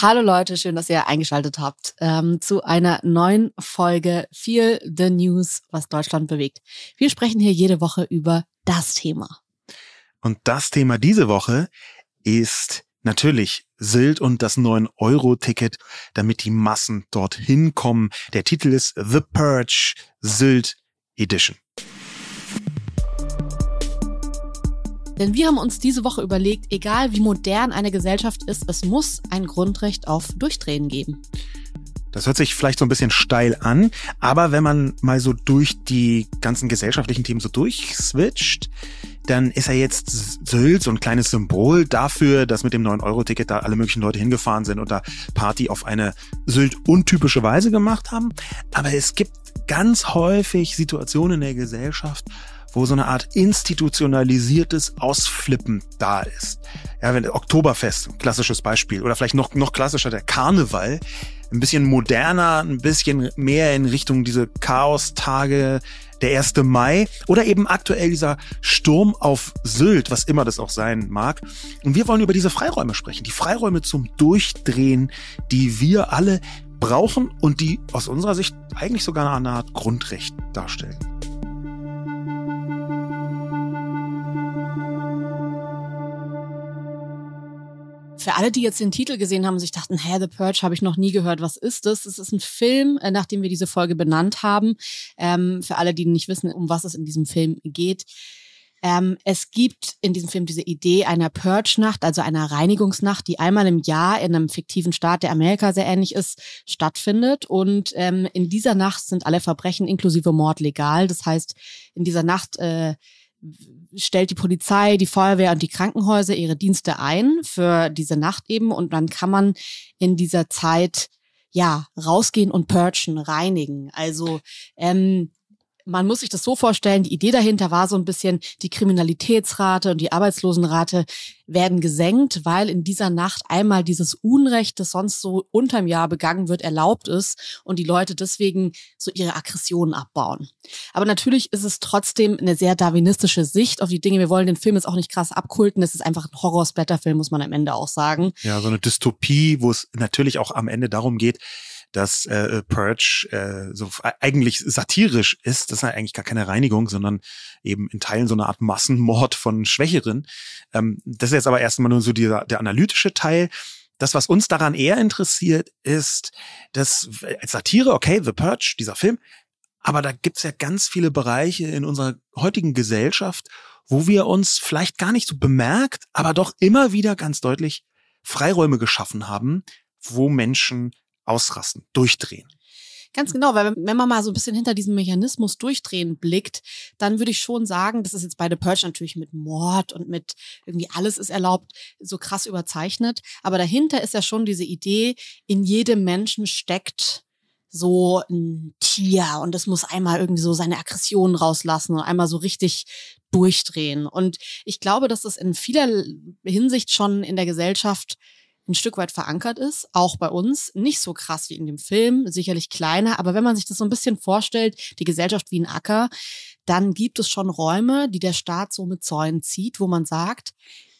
Hallo Leute, schön, dass ihr eingeschaltet habt ähm, zu einer neuen Folge Feel the News, was Deutschland bewegt. Wir sprechen hier jede Woche über das Thema. Und das Thema diese Woche ist natürlich Sylt und das 9-Euro-Ticket, damit die Massen dorthin kommen. Der Titel ist The Purge Sylt Edition. Denn wir haben uns diese Woche überlegt, egal wie modern eine Gesellschaft ist, es muss ein Grundrecht auf Durchdrehen geben. Das hört sich vielleicht so ein bisschen steil an, aber wenn man mal so durch die ganzen gesellschaftlichen Themen so durchswitcht, dann ist er jetzt Sylt so ein kleines Symbol dafür, dass mit dem 9-Euro-Ticket da alle möglichen Leute hingefahren sind und da Party auf eine Sylt-untypische Weise gemacht haben. Aber es gibt ganz häufig Situationen in der Gesellschaft, wo so eine Art institutionalisiertes Ausflippen da ist. Ja, wenn Oktoberfest, klassisches Beispiel, oder vielleicht noch, noch klassischer der Karneval, ein bisschen moderner, ein bisschen mehr in Richtung diese Chaos-Tage, der 1. Mai oder eben aktuell dieser Sturm auf Sylt, was immer das auch sein mag. Und wir wollen über diese Freiräume sprechen, die Freiräume zum Durchdrehen, die wir alle brauchen und die aus unserer Sicht eigentlich sogar eine Art Grundrecht darstellen. Für alle, die jetzt den Titel gesehen haben und sich dachten, hä, The Purge habe ich noch nie gehört, was ist das? Das ist ein Film, äh, nachdem wir diese Folge benannt haben. Ähm, für alle, die nicht wissen, um was es in diesem Film geht. Ähm, es gibt in diesem Film diese Idee einer Purge-Nacht, also einer Reinigungsnacht, die einmal im Jahr in einem fiktiven Staat, der Amerika sehr ähnlich ist, stattfindet. Und ähm, in dieser Nacht sind alle Verbrechen inklusive Mord legal. Das heißt, in dieser Nacht äh, stellt die Polizei, die Feuerwehr und die Krankenhäuser ihre Dienste ein für diese Nacht eben und dann kann man in dieser Zeit ja rausgehen und purgen, reinigen. Also ähm, man muss sich das so vorstellen, die Idee dahinter war so ein bisschen, die Kriminalitätsrate und die Arbeitslosenrate werden gesenkt, weil in dieser Nacht einmal dieses Unrecht, das sonst so unterm Jahr begangen wird, erlaubt ist und die Leute deswegen so ihre Aggressionen abbauen. Aber natürlich ist es trotzdem eine sehr darwinistische Sicht auf die Dinge. Wir wollen den Film jetzt auch nicht krass abkulten. Es ist einfach ein Horror-Splatter-Film, muss man am Ende auch sagen. Ja, so eine Dystopie, wo es natürlich auch am Ende darum geht, dass äh, Purge äh, so eigentlich satirisch ist. Das ist eigentlich gar keine Reinigung, sondern eben in Teilen so eine Art Massenmord von Schwächeren. Ähm, das ist jetzt aber erstmal nur so dieser, der analytische Teil. Das, was uns daran eher interessiert, ist, dass als Satire, okay, The Purge, dieser Film, aber da gibt's ja ganz viele Bereiche in unserer heutigen Gesellschaft, wo wir uns vielleicht gar nicht so bemerkt, aber doch immer wieder ganz deutlich Freiräume geschaffen haben, wo Menschen ausrasten, durchdrehen. Ganz genau, weil wenn man mal so ein bisschen hinter diesem Mechanismus durchdrehen blickt, dann würde ich schon sagen, das ist jetzt bei The Purge natürlich mit Mord und mit irgendwie alles ist erlaubt, so krass überzeichnet. Aber dahinter ist ja schon diese Idee, in jedem Menschen steckt so ein Tier und es muss einmal irgendwie so seine Aggressionen rauslassen und einmal so richtig durchdrehen. Und ich glaube, dass das in vieler Hinsicht schon in der Gesellschaft ein Stück weit verankert ist, auch bei uns. Nicht so krass wie in dem Film, sicherlich kleiner, aber wenn man sich das so ein bisschen vorstellt, die Gesellschaft wie ein Acker, dann gibt es schon Räume, die der Staat so mit Zäunen zieht, wo man sagt,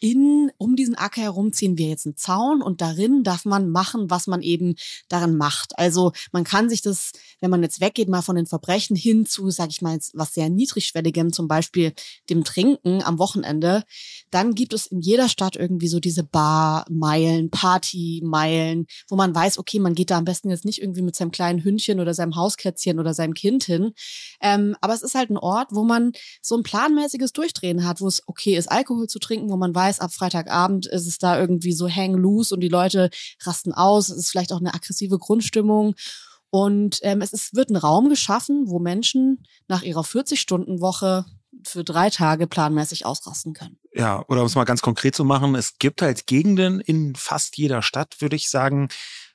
in, um diesen Acker herum ziehen wir jetzt einen Zaun und darin darf man machen, was man eben darin macht. Also man kann sich das, wenn man jetzt weggeht mal von den Verbrechen hin zu, sag ich mal, was sehr niedrigschwelligem, zum Beispiel dem Trinken am Wochenende, dann gibt es in jeder Stadt irgendwie so diese Bar-Meilen, Party-Meilen, wo man weiß, okay, man geht da am besten jetzt nicht irgendwie mit seinem kleinen Hündchen oder seinem Hauskätzchen oder seinem Kind hin. Ähm, aber es ist halt ein Ort, wo man so ein planmäßiges Durchdrehen hat, wo es okay ist, Alkohol zu trinken, wo man weiß, weiß, ab Freitagabend ist es da irgendwie so hang loose und die Leute rasten aus. Es ist vielleicht auch eine aggressive Grundstimmung. Und ähm, es ist, wird ein Raum geschaffen, wo Menschen nach ihrer 40-Stunden-Woche für drei Tage planmäßig ausrasten können. Ja, oder um es mal ganz konkret zu machen, es gibt halt Gegenden in fast jeder Stadt, würde ich sagen,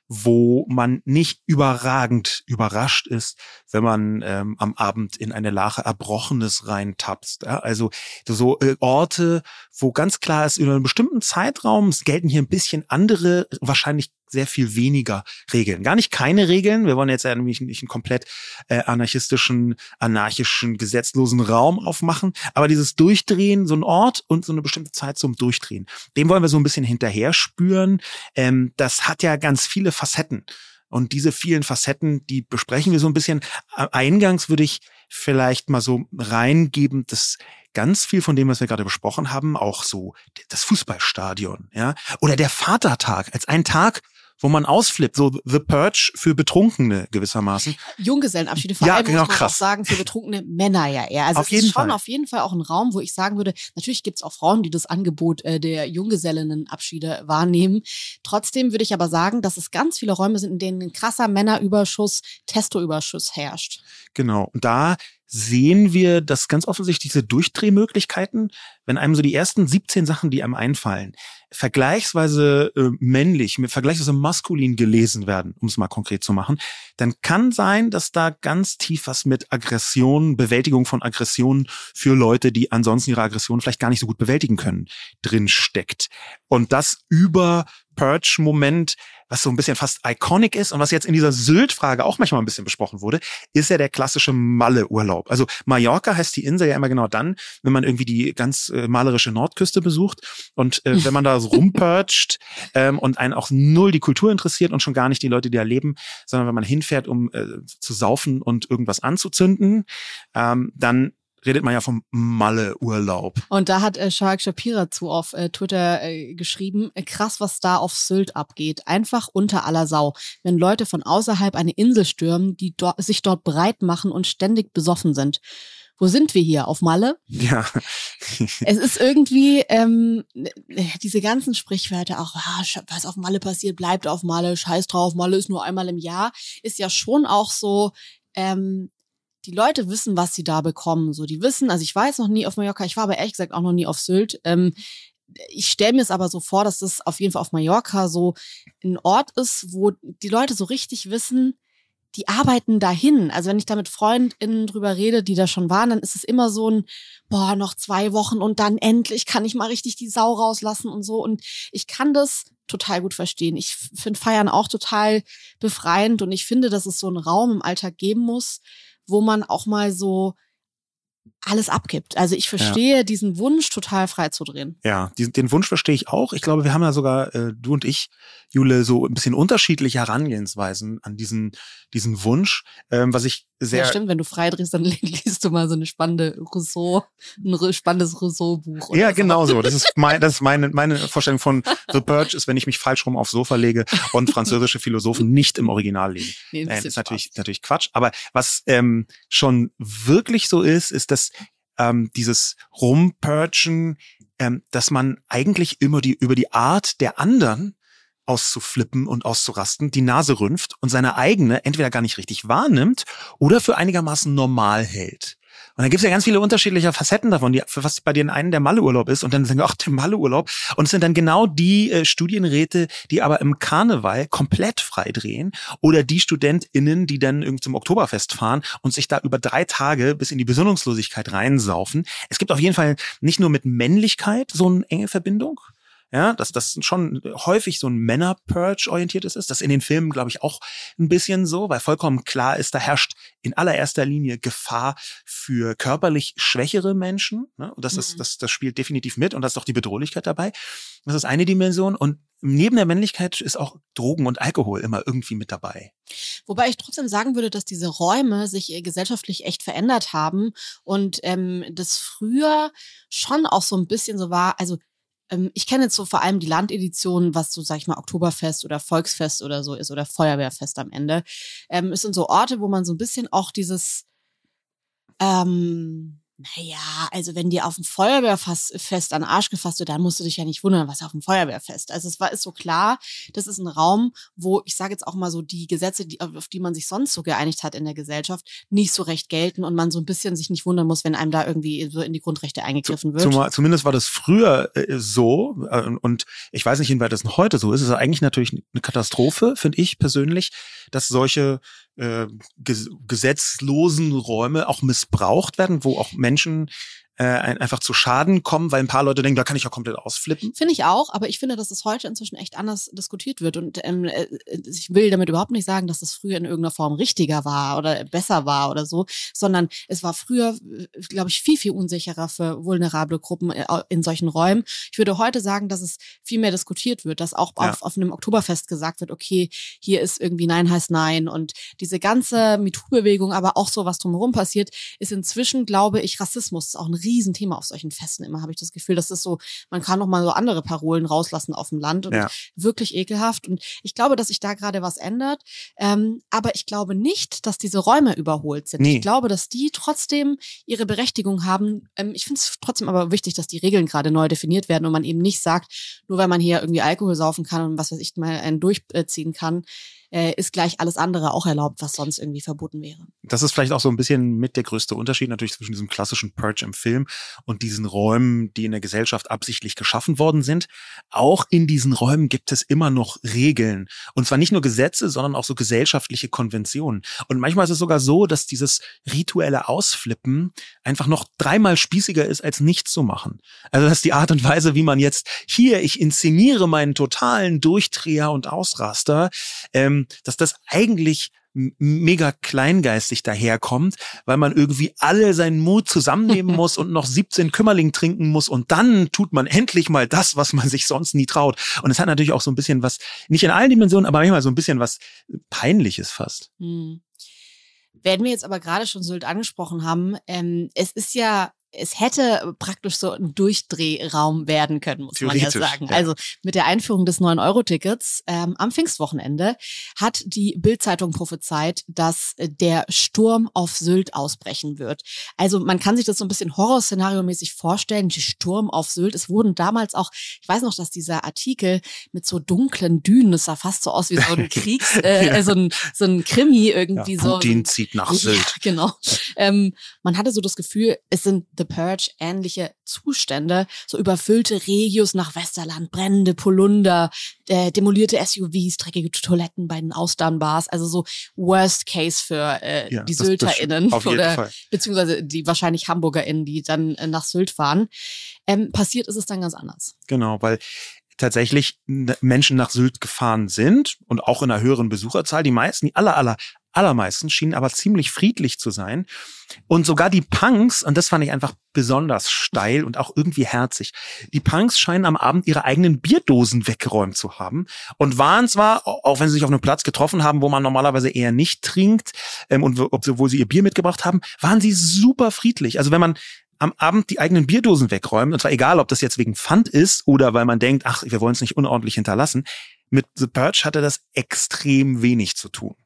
wo man nicht überragend überrascht ist, wenn man ähm, am Abend in eine Lache Erbrochenes reintapst. Ja? Also so äh, Orte, wo ganz klar ist, über einen bestimmten Zeitraum, es gelten hier ein bisschen andere, wahrscheinlich sehr viel weniger Regeln. Gar nicht keine Regeln. Wir wollen jetzt ja nämlich nicht einen komplett äh, anarchistischen, anarchischen, gesetzlosen Raum aufmachen. Aber dieses Durchdrehen, so ein Ort und so eine bestimmte Zeit zum Durchdrehen, dem wollen wir so ein bisschen hinterher spüren. Ähm, das hat ja ganz viele Facetten. Und diese vielen Facetten, die besprechen wir so ein bisschen. Eingangs würde ich vielleicht mal so reingeben, dass ganz viel von dem, was wir gerade besprochen haben, auch so das Fußballstadion, ja, oder der Vatertag als ein Tag, wo man ausflippt, so The Purge für Betrunkene gewissermaßen. Junggesellenabschiede, vor Ja, allem genau, muss man krass. auch sagen, für betrunkene Männer ja eher. Also Auf es jeden ist schon Fall. auf jeden Fall auch ein Raum, wo ich sagen würde, natürlich gibt es auch Frauen, die das Angebot äh, der Junggesellinnenabschiede wahrnehmen. Trotzdem würde ich aber sagen, dass es ganz viele Räume sind, in denen ein krasser Männerüberschuss, Testoüberschuss herrscht. Genau. Und da sehen wir das ganz offensichtlich diese Durchdrehmöglichkeiten, wenn einem so die ersten 17 Sachen, die einem einfallen, vergleichsweise äh, männlich, mit vergleichsweise maskulin gelesen werden, um es mal konkret zu machen, dann kann sein, dass da ganz tief was mit Aggression, Bewältigung von Aggressionen für Leute, die ansonsten ihre Aggression vielleicht gar nicht so gut bewältigen können, drin steckt. Und das über Purge-Moment, was so ein bisschen fast iconic ist und was jetzt in dieser Sylt-Frage auch manchmal ein bisschen besprochen wurde, ist ja der klassische Malle-Urlaub. Also Mallorca heißt die Insel ja immer genau dann, wenn man irgendwie die ganz äh, malerische Nordküste besucht und äh, wenn man da so rumpurcht ähm, und einen auch null die Kultur interessiert und schon gar nicht die Leute, die da leben, sondern wenn man hinfährt, um äh, zu saufen und irgendwas anzuzünden, ähm, dann redet man ja vom Malle-Urlaub. Und da hat äh, Shark Shapira zu auf äh, Twitter äh, geschrieben, äh, krass, was da auf Sylt abgeht. Einfach unter aller Sau. Wenn Leute von außerhalb eine Insel stürmen, die dort, sich dort breit machen und ständig besoffen sind. Wo sind wir hier? Auf Malle? Ja. Es ist irgendwie ähm, diese ganzen Sprichwörter, auch ah, was auf Malle passiert, bleibt auf Malle, scheiß drauf, Malle ist nur einmal im Jahr, ist ja schon auch so, ähm, die Leute wissen, was sie da bekommen. So, die wissen, also ich war jetzt noch nie auf Mallorca, ich war aber ehrlich gesagt auch noch nie auf Sylt. Ähm, ich stelle mir es aber so vor, dass das auf jeden Fall auf Mallorca so ein Ort ist, wo die Leute so richtig wissen, die arbeiten dahin. Also wenn ich da mit FreundInnen drüber rede, die da schon waren, dann ist es immer so ein, boah, noch zwei Wochen und dann endlich kann ich mal richtig die Sau rauslassen und so. Und ich kann das total gut verstehen. Ich finde Feiern auch total befreiend und ich finde, dass es so einen Raum im Alltag geben muss, wo man auch mal so alles abgibt. Also ich verstehe diesen Wunsch, total frei zu drehen. Ja, diesen, den Wunsch verstehe ich auch. Ich glaube, wir haben ja sogar, äh, du und ich, Jule, so ein bisschen unterschiedliche Herangehensweisen an diesen, diesen Wunsch, ähm, was ich sehr. ja, stimmt, wenn du frei drehst, dann liest du mal so eine spannende Rousseau, ein spannendes Rousseau-Buch. Ja, genau so. Das ist mein, das ist meine, meine Vorstellung von The Purge ist, wenn ich mich falsch rum aufs Sofa lege und französische Philosophen nicht im Original lesen. Nee, ein Äh, bisschen ist natürlich, natürlich Quatsch. Aber was ähm, schon wirklich so ist, ist, dass ähm, dieses Rumpurchen, ähm, dass man eigentlich immer die, über die Art der anderen auszuflippen und auszurasten, die Nase rümpft und seine eigene entweder gar nicht richtig wahrnimmt oder für einigermaßen normal hält. Und dann gibt es ja ganz viele unterschiedliche Facetten davon, die, für was bei den einen der Malleurlaub ist und dann sagen, wir, ach, der Malleurlaub. Und es sind dann genau die äh, Studienräte, die aber im Karneval komplett frei drehen oder die StudentInnen, die dann irgendwie zum Oktoberfest fahren und sich da über drei Tage bis in die Besinnungslosigkeit reinsaufen. Es gibt auf jeden Fall nicht nur mit Männlichkeit so eine enge Verbindung, ja, dass das schon häufig so ein Männer-Purge orientiertes ist. Das in den Filmen, glaube ich, auch ein bisschen so, weil vollkommen klar ist, da herrscht in allererster Linie Gefahr für körperlich schwächere Menschen. Ne? Und das, Mhm. ist, das, das spielt definitiv mit und das ist auch die Bedrohlichkeit dabei. Das ist eine Dimension. Und neben der Männlichkeit ist auch Drogen und Alkohol immer irgendwie mit dabei. Wobei ich trotzdem sagen würde, dass diese Räume sich äh, gesellschaftlich echt verändert haben und ähm, das früher schon auch so ein bisschen so war, also ich kenne jetzt so vor allem die Landedition, was so, sag ich mal, Oktoberfest oder Volksfest oder so ist oder Feuerwehrfest am Ende. Ähm, es sind so Orte, wo man so ein bisschen auch dieses, ähm, naja, also wenn dir auf dem Feuerwehrfest an den Arsch gefasst wird, dann musst du dich ja nicht wundern, was auf dem Feuerwehrfest. Also es war ist so klar, das ist ein Raum, wo ich sage jetzt auch mal so die Gesetze, die, auf die man sich sonst so geeinigt hat in der Gesellschaft, nicht so recht gelten und man so ein bisschen sich nicht wundern muss, wenn einem da irgendwie so in die Grundrechte eingegriffen wird. Zumal, zumindest war das früher äh, so äh, und ich weiß nicht, inwieweit das noch heute so ist. Es ist eigentlich natürlich eine Katastrophe, finde ich persönlich, dass solche äh, ges gesetzlosen Räume auch missbraucht werden, wo auch Menschen äh, einfach zu Schaden kommen, weil ein paar Leute denken, da kann ich ja komplett ausflippen. Finde ich auch, aber ich finde, dass es heute inzwischen echt anders diskutiert wird. Und ähm, äh, ich will damit überhaupt nicht sagen, dass das früher in irgendeiner Form richtiger war oder besser war oder so, sondern es war früher, äh, glaube ich, viel, viel unsicherer für vulnerable Gruppen äh, in solchen Räumen. Ich würde heute sagen, dass es viel mehr diskutiert wird, dass auch ja. auf, auf einem Oktoberfest gesagt wird, okay, hier ist irgendwie Nein heißt Nein und diese ganze MeToo-Bewegung, aber auch so, was drumherum passiert, ist inzwischen, glaube ich, Rassismus ist auch ein Riesenthema auf solchen Festen immer, habe ich das Gefühl. Das ist so, man kann noch mal so andere Parolen rauslassen auf dem Land und ja. wirklich ekelhaft. Und ich glaube, dass sich da gerade was ändert. Ähm, aber ich glaube nicht, dass diese Räume überholt sind. Nee. Ich glaube, dass die trotzdem ihre Berechtigung haben. Ähm, ich finde es trotzdem aber wichtig, dass die Regeln gerade neu definiert werden und man eben nicht sagt, nur weil man hier irgendwie Alkohol saufen kann und was weiß ich mal einen durchziehen kann, äh, ist gleich alles andere auch erlaubt, was sonst irgendwie verboten wäre. Das ist vielleicht auch so ein bisschen mit der größte Unterschied natürlich zwischen diesem klassischen Purge im Film und diesen Räumen, die in der Gesellschaft absichtlich geschaffen worden sind. Auch in diesen Räumen gibt es immer noch Regeln. Und zwar nicht nur Gesetze, sondern auch so gesellschaftliche Konventionen. Und manchmal ist es sogar so, dass dieses rituelle Ausflippen einfach noch dreimal spießiger ist, als nichts zu machen. Also das ist die Art und Weise, wie man jetzt hier, ich inszeniere meinen totalen Durchdreher und Ausraster, ähm, dass das eigentlich mega kleingeistig daherkommt, weil man irgendwie alle seinen Mut zusammennehmen muss und noch 17 Kümmerling trinken muss und dann tut man endlich mal das, was man sich sonst nie traut. Und es hat natürlich auch so ein bisschen was, nicht in allen Dimensionen, aber manchmal so ein bisschen was Peinliches fast. Hm. Werden wir jetzt aber gerade schon Sylt angesprochen haben, ähm, es ist ja es hätte praktisch so ein Durchdrehraum werden können, muss man ja sagen. Ja. Also mit der Einführung des 9-Euro-Tickets ähm, am Pfingstwochenende hat die Bild-Zeitung prophezeit, dass äh, der Sturm auf Sylt ausbrechen wird. Also man kann sich das so ein bisschen Horrorszenario-mäßig vorstellen, die Sturm auf Sylt. Es wurden damals auch, ich weiß noch, dass dieser Artikel mit so dunklen Dünen, das sah fast so aus wie so ein Kriegs, äh, ja. so, ein, so ein Krimi irgendwie ja, Putin so. zieht nach Sylt. Genau. Ähm, man hatte so das Gefühl, es sind The Purge ähnliche Zustände, so überfüllte Regios nach Westerland, brennende Polunder, äh, demolierte SUVs, dreckige Toiletten bei den Austernbars, also so Worst Case für äh, ja, die SylterInnen oder beziehungsweise die wahrscheinlich HamburgerInnen, die dann äh, nach Sylt fahren. Ähm, passiert ist es dann ganz anders. Genau, weil tatsächlich Menschen nach Sylt gefahren sind und auch in einer höheren Besucherzahl. Die meisten, die aller, aller, allermeisten schienen aber ziemlich friedlich zu sein. Und sogar die Punks, und das fand ich einfach besonders steil und auch irgendwie herzig, die Punks scheinen am Abend ihre eigenen Bierdosen weggeräumt zu haben und waren zwar, auch wenn sie sich auf einem Platz getroffen haben, wo man normalerweise eher nicht trinkt, ähm, und obwohl sie ihr Bier mitgebracht haben, waren sie super friedlich. Also wenn man am Abend die eigenen Bierdosen wegräumen, und zwar egal, ob das jetzt wegen Pfand ist oder weil man denkt, ach, wir wollen es nicht unordentlich hinterlassen, mit The Purge hatte das extrem wenig zu tun.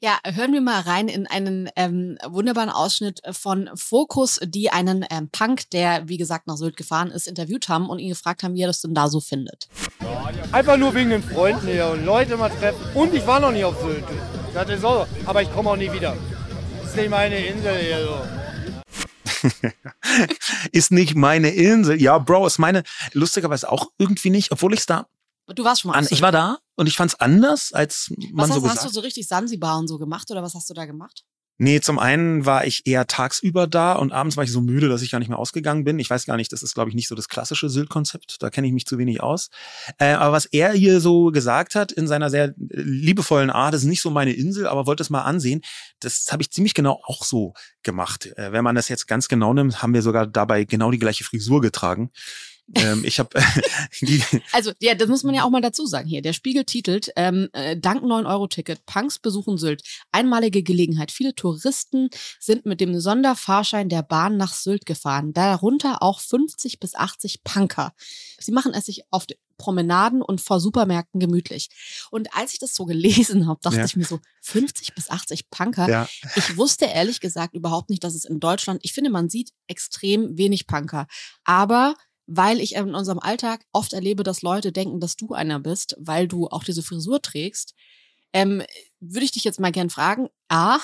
Ja, hören wir mal rein in einen ähm, wunderbaren Ausschnitt von Focus, die einen ähm, Punk, der wie gesagt nach Sylt gefahren ist, interviewt haben und ihn gefragt haben, wie er das denn da so findet. Einfach nur wegen den Freunden hier und Leute mal treffen. Und ich war noch nie auf Sylt. Ich dachte so, aber ich komme auch nie wieder. Das ist nicht meine Insel hier so. ist nicht meine Insel. Ja, Bro, ist meine lustigerweise auch irgendwie nicht, obwohl ich es da Du warst schon mal. An, ich war da und ich fand es anders, als man was so hast, gesagt. Hast du so richtig Sansibar und so gemacht oder was hast du da gemacht? Nee, zum einen war ich eher tagsüber da und abends war ich so müde, dass ich gar nicht mehr ausgegangen bin. Ich weiß gar nicht, das ist, glaube ich, nicht so das klassische Sylt-Konzept. Da kenne ich mich zu wenig aus. Äh, aber was er hier so gesagt hat, in seiner sehr liebevollen Art, das ist nicht so meine Insel, aber wollte es mal ansehen, das habe ich ziemlich genau auch so gemacht. Äh, wenn man das jetzt ganz genau nimmt, haben wir sogar dabei genau die gleiche Frisur getragen ähm, ich habe also ja, das muss man ja auch mal dazu sagen hier. Der Spiegel titelt ähm, äh, dank 9 Euro Ticket Punks besuchen Sylt einmalige Gelegenheit. Viele Touristen sind mit dem Sonderfahrschein der Bahn nach Sylt gefahren. Darunter auch 50 bis 80 Punker. Sie machen es sich auf Promenaden und vor Supermärkten gemütlich. Und als ich das so gelesen habe, dachte ja. ich mir so 50 bis 80 Punker. Ja. Ich wusste ehrlich gesagt überhaupt nicht, dass es in Deutschland. Ich finde, man sieht extrem wenig Punker, aber weil ich in unserem Alltag oft erlebe, dass Leute denken, dass du einer bist, weil du auch diese Frisur trägst. Ähm, würde ich dich jetzt mal gern fragen, A,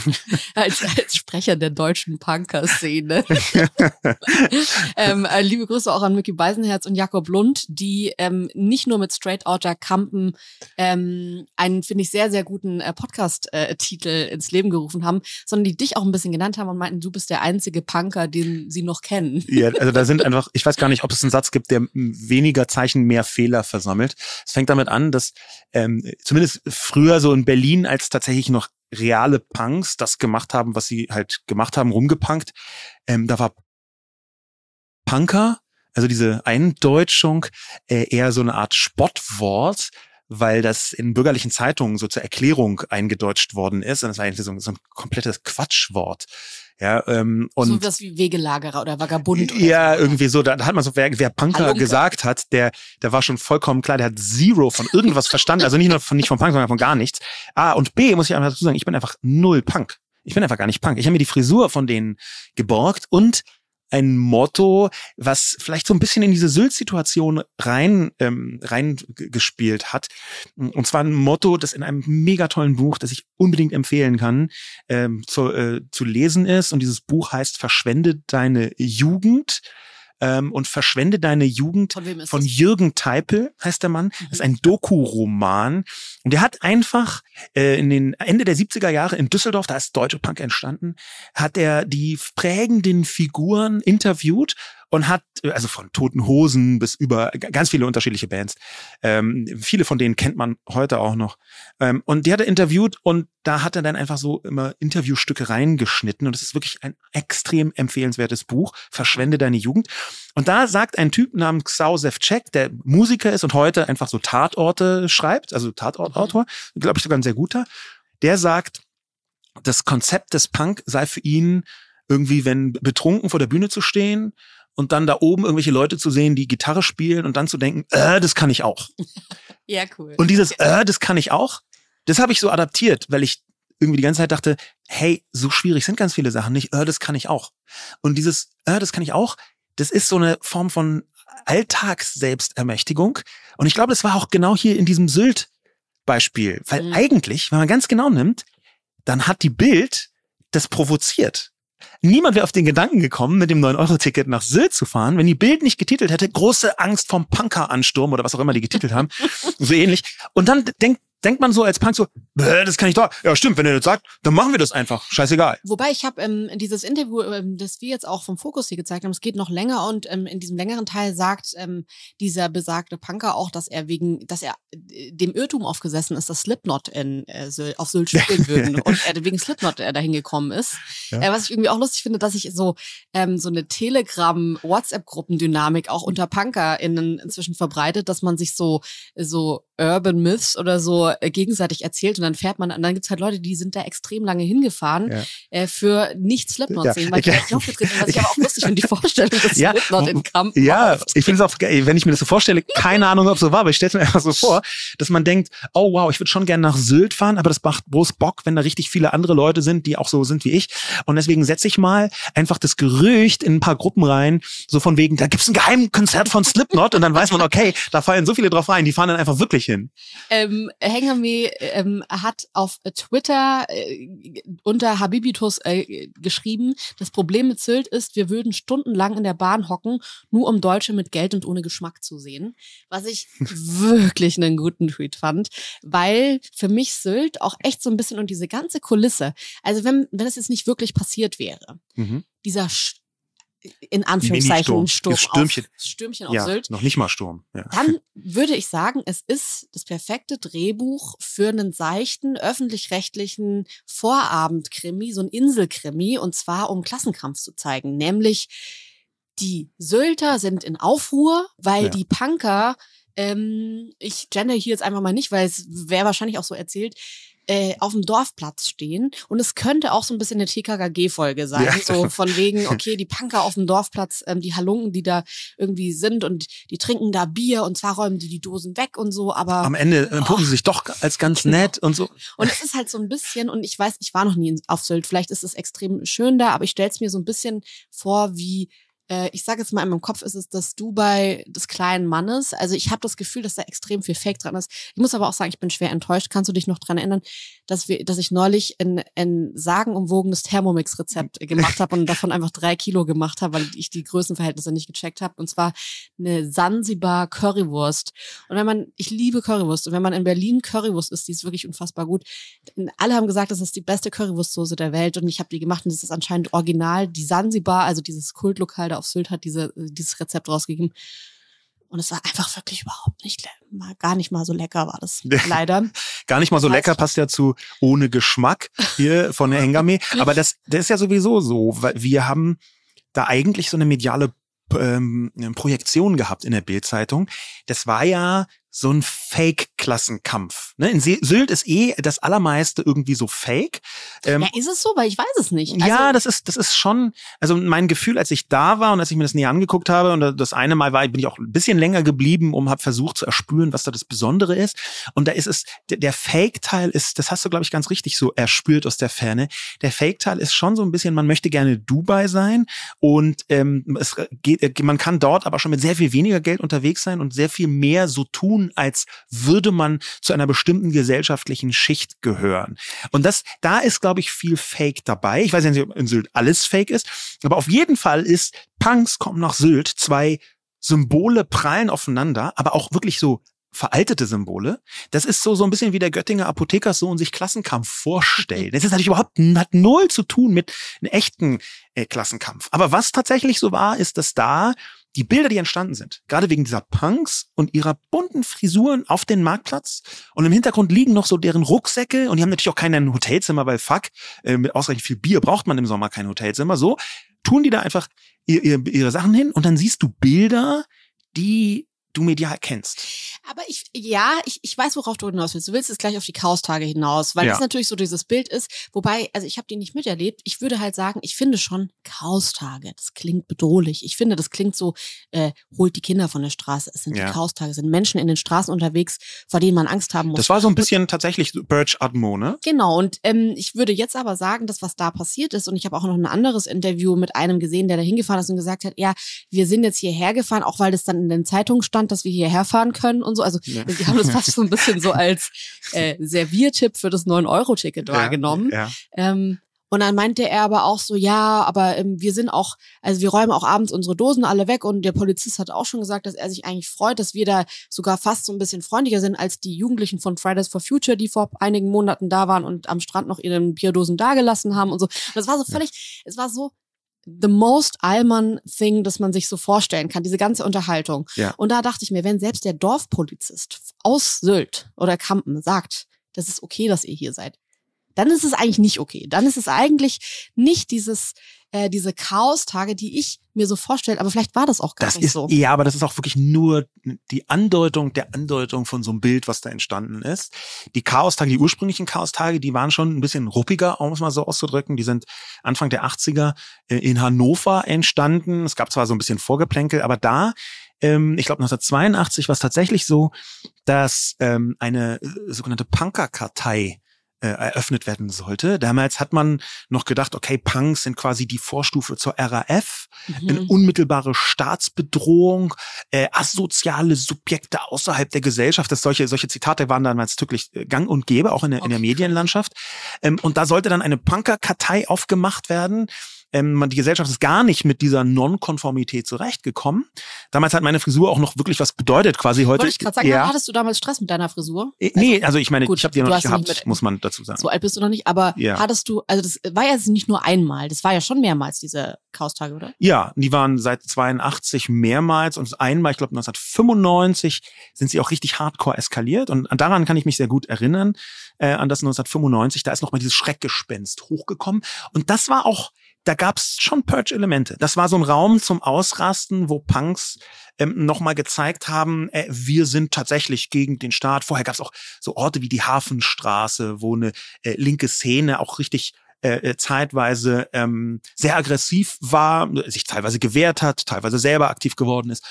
als, als Sprecher der deutschen Punker-Szene. ähm, äh, liebe Grüße auch an Mickey Beisenherz und Jakob Lund, die ähm, nicht nur mit Straight Outta Kampen ähm, einen, finde ich, sehr, sehr guten äh, Podcast-Titel äh, ins Leben gerufen haben, sondern die dich auch ein bisschen genannt haben und meinten, du bist der einzige Punker, den sie noch kennen. Ja, also da sind einfach, ich weiß gar nicht, ob es einen Satz gibt, der weniger Zeichen mehr Fehler versammelt. Es fängt damit an, dass ähm, zumindest früher so in Berlin als tatsächlich noch reale Punks das gemacht haben, was sie halt gemacht haben, rumgepunkt. Ähm, da war Punker, also diese Eindeutschung, äh, eher so eine Art Spottwort, weil das in bürgerlichen Zeitungen so zur Erklärung eingedeutscht worden ist. Und das war eigentlich so, so ein komplettes Quatschwort. Ja, ähm, und so was wie Wegelagerer oder Vagabund. Oder ja, so. irgendwie so. Da, da hat man so, wer, wer Punker Halunke. gesagt hat, der, der war schon vollkommen klar, der hat zero von irgendwas verstanden. Also nicht nur von, nicht von Punk, sondern von gar nichts. A und B muss ich einfach dazu sagen, ich bin einfach null Punk. Ich bin einfach gar nicht Punk. Ich habe mir die Frisur von denen geborgt und ein Motto, was vielleicht so ein bisschen in diese Sylt-Situation rein ähm, reingespielt hat. Und zwar ein Motto, das in einem mega tollen Buch, das ich unbedingt empfehlen kann, ähm, zu, äh, zu lesen ist. Und dieses Buch heißt Verschwende deine Jugend ähm, und Verschwende deine Jugend von, von Jürgen Teipel, heißt der Mann. Das ist ein Doku-Roman. Und der hat einfach äh, in den Ende der 70er Jahre in Düsseldorf, da ist Deutsche Punk entstanden, hat er die prägenden Figuren interviewt und hat, also von Toten Hosen bis über ganz viele unterschiedliche Bands. Ähm, viele von denen kennt man heute auch noch. Ähm, und die hat er interviewt und da hat er dann einfach so immer Interviewstücke reingeschnitten und es ist wirklich ein extrem empfehlenswertes Buch, Verschwende deine Jugend. Und da sagt ein Typ namens Xau Sevcek, der Musiker ist und heute einfach so Tatorte schreibt, also Tatortautor, mhm. glaube ich sogar ein sehr guter, der sagt, das Konzept des Punk sei für ihn irgendwie, wenn betrunken vor der Bühne zu stehen und dann da oben irgendwelche Leute zu sehen, die Gitarre spielen und dann zu denken, äh, das kann ich auch. ja, cool. Und dieses, äh, das kann ich auch, das habe ich so adaptiert, weil ich irgendwie die ganze Zeit dachte, hey, so schwierig sind ganz viele Sachen nicht, äh, das kann ich auch. Und dieses, äh, das kann ich auch, das ist so eine Form von Alltagsselbstermächtigung. Und ich glaube, das war auch genau hier in diesem Sylt-Beispiel. Weil mhm. eigentlich, wenn man ganz genau nimmt, dann hat die Bild das provoziert. Niemand wäre auf den Gedanken gekommen, mit dem 9-Euro-Ticket nach Sylt zu fahren, wenn die Bild nicht getitelt hätte, große Angst vom Punker-Ansturm oder was auch immer die getitelt haben. so ähnlich. Und dann denkt denkt man so als Punk so, das kann ich doch. Ja, stimmt, wenn er das sagt, dann machen wir das einfach. Scheißegal. Wobei ich habe ähm, dieses Interview, ähm, das wir jetzt auch vom Fokus hier gezeigt haben, es geht noch länger und ähm, in diesem längeren Teil sagt ähm, dieser besagte Punker auch, dass er wegen, dass er äh, dem Irrtum aufgesessen ist, dass Slipknot in, äh, auf Sylt spielen würden und er wegen Slipknot äh, dahin gekommen ist. Ja. Äh, was ich irgendwie auch lustig finde, dass ich so ähm, so eine Telegram-WhatsApp-Gruppendynamik auch unter PunkerInnen inzwischen verbreitet, dass man sich so so Urban Myths oder so äh, gegenseitig erzählt und dann fährt man, und dann gibt's halt Leute, die sind da extrem lange hingefahren ja. äh, für nicht Slipknot ja. sehen, weil die ja. nicht aufgetreten sind, was ich aber auch lustig finde, die Vorstellung, dass ja. Slipknot in Kamp Ja, ich finde es auch, wenn ich mir das so vorstelle, keine Ahnung, ob es so war, aber ich stelle es mir einfach so vor, dass man denkt, oh wow, ich würde schon gerne nach Sylt fahren, aber das macht bloß Bock, wenn da richtig viele andere Leute sind, die auch so sind wie ich und deswegen setze ich mal einfach das Gerücht in ein paar Gruppen rein, so von wegen, da gibt's ein Geheimkonzert von Slipknot und dann weiß man, okay, da fallen so viele drauf rein, die fahren dann einfach wirklich hin. Ähm, Hengame ähm, hat auf Twitter äh, unter Habibitus äh, geschrieben, das Problem mit Sylt ist, wir würden stundenlang in der Bahn hocken, nur um Deutsche mit Geld und ohne Geschmack zu sehen. Was ich wirklich einen guten Tweet fand, weil für mich Sylt auch echt so ein bisschen und diese ganze Kulisse, also wenn, wenn das jetzt nicht wirklich passiert wäre, mhm. dieser in Anführungszeichen Sturm Stürmchen. auf, Stürmchen auf ja, Sylt. Noch nicht mal Sturm. Ja. Dann würde ich sagen, es ist das perfekte Drehbuch für einen seichten, öffentlich-rechtlichen Vorabendkrimi, so ein Inselkrimi, und zwar um Klassenkampf zu zeigen. Nämlich die Sylter sind in Aufruhr, weil ja. die Punker, ähm, ich gender hier jetzt einfach mal nicht, weil es wäre wahrscheinlich auch so erzählt, äh, auf dem Dorfplatz stehen. Und es könnte auch so ein bisschen eine TKKG-Folge sein. Ja. So von wegen, okay, die Punker auf dem Dorfplatz, ähm, die Halunken, die da irgendwie sind und die trinken da Bier und zwar räumen die die Dosen weg und so, aber. Am Ende äh, oh, sie sich doch als ganz genau. nett und so. Und es ist halt so ein bisschen, und ich weiß, ich war noch nie auf Sylt, vielleicht ist es extrem schön da, aber ich stelle es mir so ein bisschen vor wie äh, ich sage jetzt mal in meinem Kopf ist es das Dubai des kleinen Mannes. Also ich habe das Gefühl, dass da extrem viel Fake dran ist. Ich muss aber auch sagen, ich bin schwer enttäuscht. Kannst du dich noch dran erinnern, dass wir, dass ich neulich ein, ein sagenumwogenes Thermomix-Rezept gemacht habe und davon einfach drei Kilo gemacht habe, weil ich die Größenverhältnisse nicht gecheckt habe. Und zwar eine Sansibar Currywurst. Und wenn man, ich liebe Currywurst. Und wenn man in Berlin Currywurst isst, die ist wirklich unfassbar gut. Alle haben gesagt, das ist die beste Currywurstsoße der Welt. Und ich habe die gemacht und das ist anscheinend original. Die Sansibar, also dieses Kultlokal auf Sylt hat diese, dieses Rezept rausgegeben. Und es war einfach wirklich überhaupt nicht, mal, gar nicht mal so lecker war das. Leider. gar nicht mal so lecker passt ja zu ohne Geschmack hier von der Hengame. Aber das, das ist ja sowieso so, weil wir haben da eigentlich so eine mediale ähm, Projektion gehabt in der Bildzeitung. Das war ja so ein Fake-Klassenkampf. Ne? In Sylt ist eh das allermeiste irgendwie so Fake. Ähm, ja, ist es so? Weil ich weiß es nicht. Also ja, das ist, das ist schon, also mein Gefühl, als ich da war und als ich mir das näher angeguckt habe, und das eine Mal war, bin ich auch ein bisschen länger geblieben, um habe versucht zu erspüren, was da das Besondere ist. Und da ist es, der, Fake-Teil ist, das hast du, glaube ich, ganz richtig so erspürt aus der Ferne. Der Fake-Teil ist schon so ein bisschen, man möchte gerne Dubai sein und ähm, es geht, man kann dort aber schon mit sehr viel weniger Geld unterwegs sein und sehr viel mehr so tun, als würde man zu einer bestimmten gesellschaftlichen Schicht gehören. Und das, da ist, glaube ich, viel Fake dabei. Ich weiß nicht, ob in Sylt alles Fake ist, aber auf jeden Fall ist Punks kommen nach Sylt, zwei Symbole prallen aufeinander, aber auch wirklich so veraltete Symbole. Das ist so, so ein bisschen wie der Göttinger Apothekerssohn sich Klassenkampf vorstellt. Das ist natürlich überhaupt, hat null zu tun mit einem echten äh, Klassenkampf. Aber was tatsächlich so war, ist, dass da die Bilder, die entstanden sind, gerade wegen dieser Punks und ihrer bunten Frisuren auf den Marktplatz und im Hintergrund liegen noch so deren Rucksäcke und die haben natürlich auch kein Hotelzimmer, weil fuck, äh, mit ausreichend viel Bier braucht man im Sommer kein Hotelzimmer. So tun die da einfach ihr, ihr, ihre Sachen hin und dann siehst du Bilder, die du medial kennst. Aber ich, ja, ich, ich weiß, worauf du hinaus willst. Du willst jetzt gleich auf die Chaostage hinaus, weil ja. das natürlich so dieses Bild ist. Wobei, also ich habe die nicht miterlebt. Ich würde halt sagen, ich finde schon Chaostage. Das klingt bedrohlich. Ich finde, das klingt so, äh, holt die Kinder von der Straße. Es sind ja. die Chaostage, es sind Menschen in den Straßen unterwegs, vor denen man Angst haben muss. Das war so ein bisschen und, tatsächlich Birch Admo, ne? Genau. Und ähm, ich würde jetzt aber sagen, dass was da passiert ist, und ich habe auch noch ein anderes Interview mit einem gesehen, der da hingefahren ist und gesagt hat, ja, wir sind jetzt hierher gefahren, auch weil das dann in den Zeitungen stand, dass wir hierher fahren können und so. Also ja. wir haben das fast so ein bisschen so als äh, Serviertipp für das 9-Euro-Ticket ja, wahrgenommen. Ja. Ähm, und dann meinte er aber auch so, ja, aber ähm, wir sind auch, also wir räumen auch abends unsere Dosen alle weg und der Polizist hat auch schon gesagt, dass er sich eigentlich freut, dass wir da sogar fast so ein bisschen freundlicher sind als die Jugendlichen von Fridays for Future, die vor einigen Monaten da waren und am Strand noch ihre Bierdosen dagelassen haben und so. Und das war so völlig, es war so the most Allmann Thing, das man sich so vorstellen kann, diese ganze Unterhaltung. Ja. Und da dachte ich mir, wenn selbst der Dorfpolizist aus Sylt oder Kampen sagt, das ist okay, dass ihr hier seid, dann ist es eigentlich nicht okay. Dann ist es eigentlich nicht dieses, äh, diese Chaos-Tage, die ich mir so vorstelle, aber vielleicht war das auch gar das nicht ist, so. Ja, aber das ist auch wirklich nur die Andeutung der Andeutung von so einem Bild, was da entstanden ist. Die Chaos-Tage, die ursprünglichen Chaos-Tage, die waren schon ein bisschen ruppiger, um es mal so auszudrücken. Die sind Anfang der 80er äh, in Hannover entstanden. Es gab zwar so ein bisschen Vorgeplänkel, aber da ähm, ich glaube 1982 war es tatsächlich so, dass ähm, eine äh, sogenannte Punkerkartei äh, eröffnet werden sollte. Damals hat man noch gedacht, okay, Punks sind quasi die Vorstufe zur RAF, mhm. eine unmittelbare Staatsbedrohung, äh, asoziale Subjekte außerhalb der Gesellschaft. Das solche, solche Zitate waren damals wirklich äh, gang und gäbe, auch in der, okay. in der Medienlandschaft. Ähm, und da sollte dann eine Punkerkartei aufgemacht werden, ähm, die Gesellschaft ist gar nicht mit dieser Nonkonformität zurechtgekommen. Damals hat meine Frisur auch noch wirklich was bedeutet, quasi heute. Wollte ich gerade sagen, ja. hattest du damals Stress mit deiner Frisur? Äh, also, nee, also ich meine, gut, ich habe die noch nicht gehabt, nicht muss man dazu sagen. So alt bist du noch nicht, aber ja. hattest du, also das war ja nicht nur einmal, das war ja schon mehrmals, diese Chaostage, oder? Ja, die waren seit 82 mehrmals und einmal, ich glaube 1995, sind sie auch richtig hardcore eskaliert und daran kann ich mich sehr gut erinnern, äh, an das 1995, da ist nochmal dieses Schreckgespenst hochgekommen und das war auch da gab's schon Purge-Elemente. Das war so ein Raum zum Ausrasten, wo Punks ähm, nochmal gezeigt haben, äh, wir sind tatsächlich gegen den Staat. Vorher gab's auch so Orte wie die Hafenstraße, wo eine äh, linke Szene auch richtig äh, äh, zeitweise ähm, sehr aggressiv war, sich teilweise gewehrt hat, teilweise selber aktiv geworden ist.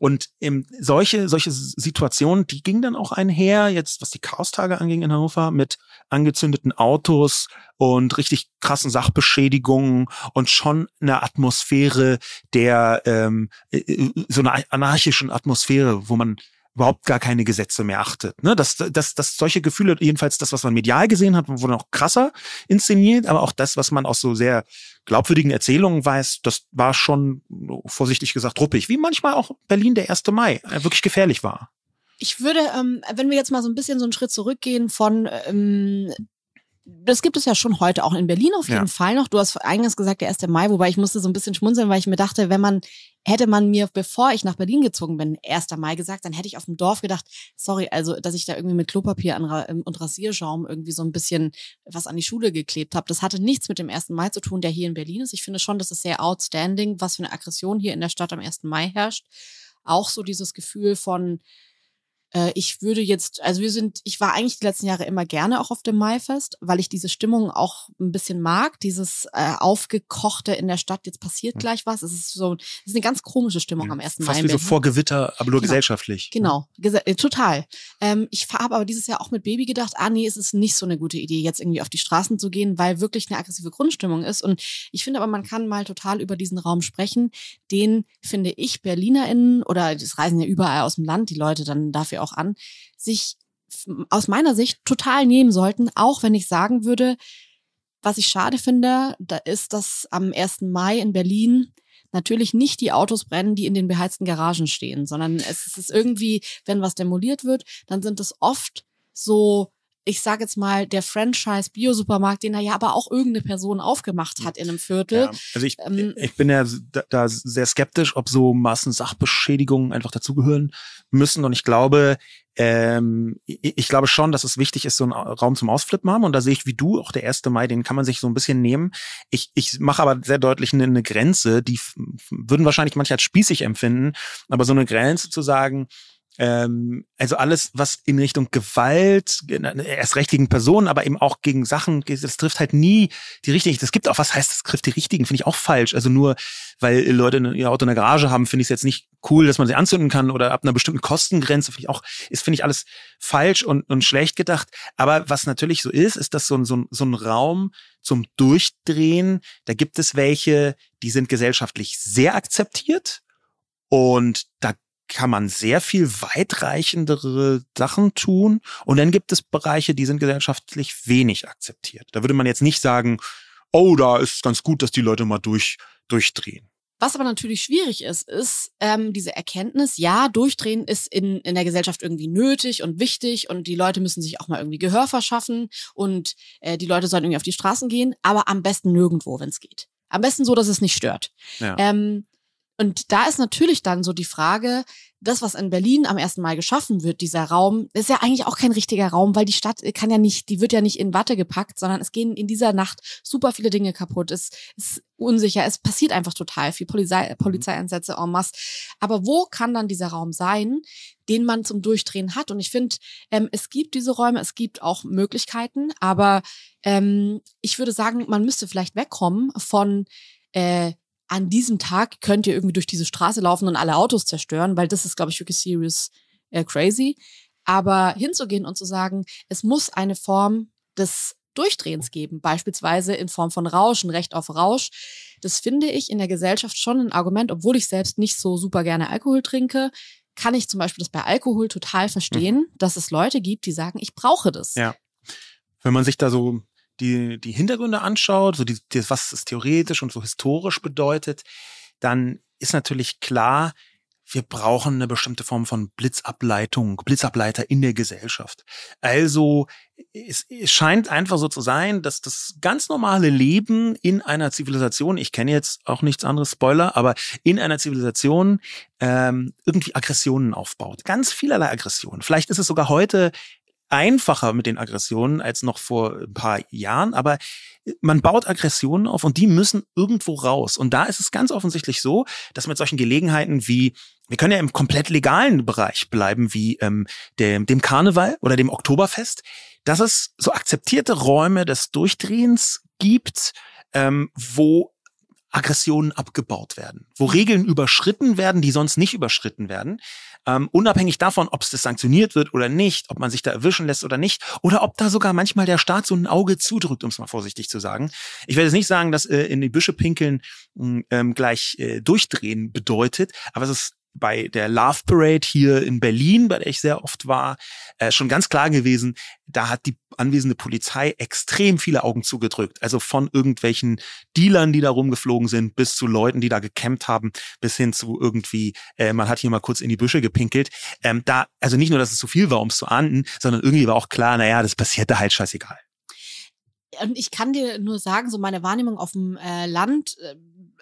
Und ähm, solche, solche Situationen, die gingen dann auch einher, jetzt was die Chaostage anging in Hannover, mit angezündeten Autos und richtig krassen Sachbeschädigungen und schon eine Atmosphäre der ähm, äh, äh, so einer anarchischen Atmosphäre, wo man überhaupt gar keine Gesetze mehr achtet. Ne? Das, das, das solche Gefühle, jedenfalls das, was man medial gesehen hat, wurde noch krasser inszeniert, aber auch das, was man aus so sehr glaubwürdigen Erzählungen weiß, das war schon vorsichtig gesagt ruppig, wie manchmal auch Berlin der 1. Mai äh, wirklich gefährlich war. Ich würde, ähm, wenn wir jetzt mal so ein bisschen so einen Schritt zurückgehen von ähm, das gibt es ja schon heute auch in Berlin auf jeden ja. Fall noch. Du hast eingangs gesagt, der 1. Mai, wobei ich musste so ein bisschen schmunzeln, weil ich mir dachte, wenn man, hätte man mir, bevor ich nach Berlin gezogen bin, 1. Mai gesagt, dann hätte ich auf dem Dorf gedacht, sorry, also, dass ich da irgendwie mit Klopapier ähm, und Rasierschaum irgendwie so ein bisschen was an die Schule geklebt habe. Das hatte nichts mit dem 1. Mai zu tun, der hier in Berlin ist. Ich finde schon, das ist sehr outstanding, was für eine Aggression hier in der Stadt am 1. Mai herrscht. Auch so dieses Gefühl von, äh, ich würde jetzt, also wir sind, ich war eigentlich die letzten Jahre immer gerne auch auf dem Maifest, weil ich diese Stimmung auch ein bisschen mag, dieses äh, aufgekochte in der Stadt, jetzt passiert hm. gleich was. Es ist so, es ist eine ganz komische Stimmung am ersten Mai. Fast wie so vor Gewitter, aber nur genau. gesellschaftlich. Ne? Genau, Gese äh, total. Ähm, ich habe aber dieses Jahr auch mit Baby gedacht, ah nee, es ist nicht so eine gute Idee, jetzt irgendwie auf die Straßen zu gehen, weil wirklich eine aggressive Grundstimmung ist. Und ich finde aber, man kann mal total über diesen Raum sprechen, den finde ich BerlinerInnen oder das reisen ja überall aus dem Land, die Leute dann dafür auch an, sich aus meiner Sicht total nehmen sollten, auch wenn ich sagen würde, was ich schade finde, da ist, dass am 1. Mai in Berlin natürlich nicht die Autos brennen, die in den beheizten Garagen stehen, sondern es ist irgendwie, wenn was demoliert wird, dann sind es oft so ich sage jetzt mal, der Franchise-Bio-Supermarkt, den er ja aber auch irgendeine Person aufgemacht hat in einem Viertel. Ja, also ich, ähm, ich bin ja da, sehr skeptisch, ob so Massensachbeschädigungen einfach dazugehören müssen. Und ich glaube, ähm, ich glaube schon, dass es wichtig ist, so einen Raum zum Ausflippen haben. Und da sehe ich wie du, auch der 1. Mai, den kann man sich so ein bisschen nehmen. Ich, ich mache aber sehr deutlich eine, eine Grenze, die würden wahrscheinlich manche als spießig empfinden, aber so eine Grenze zu sagen, ähm, also alles, was in Richtung Gewalt, erst rechtlichen Personen, aber eben auch gegen Sachen, das trifft halt nie die richtigen. Das gibt auch, was heißt, das trifft die richtigen, finde ich auch falsch. Also nur, weil Leute ihr Auto in der Garage haben, finde ich es jetzt nicht cool, dass man sie anzünden kann oder ab einer bestimmten Kostengrenze, finde ich auch, ist, finde ich alles falsch und, und schlecht gedacht. Aber was natürlich so ist, ist, dass so so so ein Raum zum Durchdrehen, da gibt es welche, die sind gesellschaftlich sehr akzeptiert. Und da kann man sehr viel weitreichendere Sachen tun. Und dann gibt es Bereiche, die sind gesellschaftlich wenig akzeptiert. Da würde man jetzt nicht sagen, oh, da ist ganz gut, dass die Leute mal durch, durchdrehen. Was aber natürlich schwierig ist, ist ähm, diese Erkenntnis, ja, durchdrehen ist in, in der Gesellschaft irgendwie nötig und wichtig und die Leute müssen sich auch mal irgendwie Gehör verschaffen und äh, die Leute sollen irgendwie auf die Straßen gehen, aber am besten nirgendwo, wenn es geht. Am besten so, dass es nicht stört. Ja. Ähm, und da ist natürlich dann so die Frage, das, was in Berlin am ersten Mal geschaffen wird, dieser Raum, ist ja eigentlich auch kein richtiger Raum, weil die Stadt kann ja nicht, die wird ja nicht in Watte gepackt, sondern es gehen in dieser Nacht super viele Dinge kaputt. Es ist unsicher, es passiert einfach total viel, Polizei, Polizeieinsätze en masse. Aber wo kann dann dieser Raum sein, den man zum Durchdrehen hat? Und ich finde, ähm, es gibt diese Räume, es gibt auch Möglichkeiten, aber ähm, ich würde sagen, man müsste vielleicht wegkommen von äh, an diesem Tag könnt ihr irgendwie durch diese Straße laufen und alle Autos zerstören, weil das ist, glaube ich, wirklich serious äh, crazy. Aber hinzugehen und zu sagen, es muss eine Form des Durchdrehens geben, beispielsweise in Form von Rauschen, Recht auf Rausch. Das finde ich in der Gesellschaft schon ein Argument, obwohl ich selbst nicht so super gerne Alkohol trinke, kann ich zum Beispiel das bei Alkohol total verstehen, mhm. dass es Leute gibt, die sagen, ich brauche das. Ja. Wenn man sich da so die, die Hintergründe anschaut, so die, die, was es theoretisch und so historisch bedeutet, dann ist natürlich klar, wir brauchen eine bestimmte Form von Blitzableitung, Blitzableiter in der Gesellschaft. Also es, es scheint einfach so zu sein, dass das ganz normale Leben in einer Zivilisation, ich kenne jetzt auch nichts anderes, Spoiler, aber in einer Zivilisation ähm, irgendwie Aggressionen aufbaut. Ganz vielerlei Aggressionen. Vielleicht ist es sogar heute einfacher mit den Aggressionen als noch vor ein paar Jahren, aber man baut Aggressionen auf und die müssen irgendwo raus. Und da ist es ganz offensichtlich so, dass mit solchen Gelegenheiten wie, wir können ja im komplett legalen Bereich bleiben, wie ähm, dem, dem Karneval oder dem Oktoberfest, dass es so akzeptierte Räume des Durchdrehens gibt, ähm, wo Aggressionen abgebaut werden, wo Regeln überschritten werden, die sonst nicht überschritten werden, ähm, unabhängig davon, ob es das sanktioniert wird oder nicht, ob man sich da erwischen lässt oder nicht, oder ob da sogar manchmal der Staat so ein Auge zudrückt, um es mal vorsichtig zu sagen. Ich werde jetzt nicht sagen, dass äh, in die Büsche pinkeln ähm, gleich äh, durchdrehen bedeutet, aber es ist bei der Love Parade hier in Berlin, bei der ich sehr oft war, äh, schon ganz klar gewesen, da hat die anwesende Polizei extrem viele Augen zugedrückt. Also von irgendwelchen Dealern, die da rumgeflogen sind, bis zu Leuten, die da gecampt haben, bis hin zu irgendwie, äh, man hat hier mal kurz in die Büsche gepinkelt. Ähm, da, also nicht nur, dass es zu viel war, um es zu ahnden, sondern irgendwie war auch klar, naja, das passiert da halt scheißegal. Und ich kann dir nur sagen, so meine Wahrnehmung auf dem äh, Land, äh,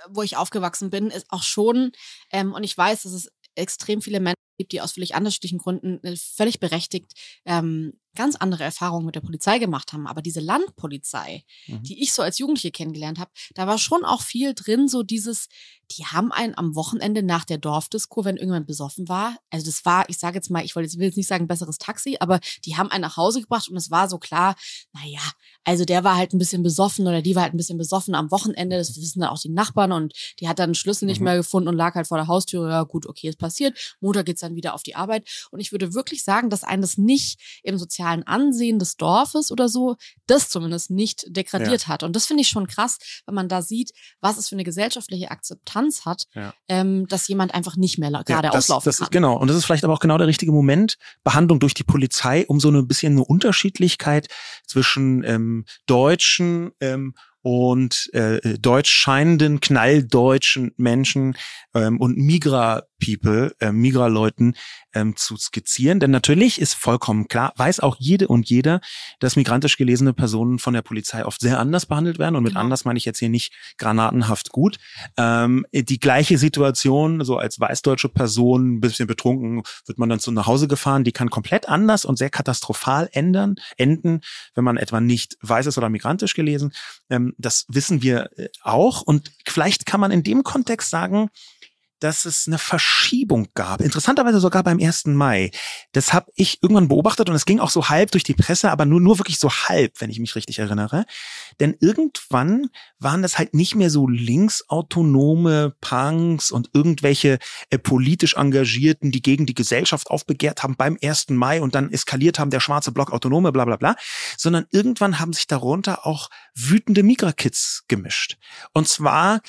wo ich aufgewachsen bin, ist auch schon, ähm, und ich weiß, dass es extrem viele Menschen gibt, die aus völlig unterschiedlichen Gründen äh, völlig berechtigt ähm, ganz andere Erfahrungen mit der Polizei gemacht haben. Aber diese Landpolizei, mhm. die ich so als Jugendliche kennengelernt habe, da war schon auch viel drin, so dieses, die haben einen am Wochenende nach der Dorfdisco, wenn irgendjemand besoffen war, also das war, ich sage jetzt mal, ich wollte jetzt, will jetzt nicht sagen besseres Taxi, aber die haben einen nach Hause gebracht und es war so klar, naja, also der war halt ein bisschen besoffen oder die war halt ein bisschen besoffen am Wochenende, das wissen dann auch die Nachbarn und die hat dann einen Schlüssel nicht mhm. mehr gefunden und lag halt vor der Haustür, ja gut, okay, es passiert, Montag geht's dann wieder auf die Arbeit und ich würde wirklich sagen, dass einen das nicht im sozialen Ansehen des Dorfes oder so, das zumindest nicht degradiert ja. hat. Und das finde ich schon krass, wenn man da sieht, was es für eine gesellschaftliche Akzeptanz hat, ja. ähm, dass jemand einfach nicht mehr gerade ja, das, auslaufen das kann. Ist, genau. Und das ist vielleicht aber auch genau der richtige Moment, Behandlung durch die Polizei, um so ein bisschen eine Unterschiedlichkeit zwischen ähm, Deutschen ähm, und äh, deutsch scheinenden, knalldeutschen Menschen ähm, und Migra-People, äh, Migra-Leuten ähm, zu skizzieren. Denn natürlich ist vollkommen klar, weiß auch jede und jeder, dass migrantisch gelesene Personen von der Polizei oft sehr anders behandelt werden. Und mit genau. anders meine ich jetzt hier nicht granatenhaft gut. Ähm, die gleiche Situation, so als weißdeutsche Person, ein bisschen betrunken, wird man dann zu nach Hause gefahren. Die kann komplett anders und sehr katastrophal ändern, enden, wenn man etwa nicht weiß ist oder migrantisch gelesen. Ähm, das wissen wir äh, auch. Und vielleicht kann man in dem Kontext sagen, dass es eine Verschiebung gab. Interessanterweise sogar beim 1. Mai. Das habe ich irgendwann beobachtet und es ging auch so halb durch die Presse, aber nur, nur wirklich so halb, wenn ich mich richtig erinnere. Denn irgendwann waren das halt nicht mehr so linksautonome Punks und irgendwelche äh, politisch Engagierten, die gegen die Gesellschaft aufbegehrt haben beim 1. Mai und dann eskaliert haben, der schwarze Block Autonome, bla bla bla, sondern irgendwann haben sich darunter auch wütende Migra-Kids gemischt. Und zwar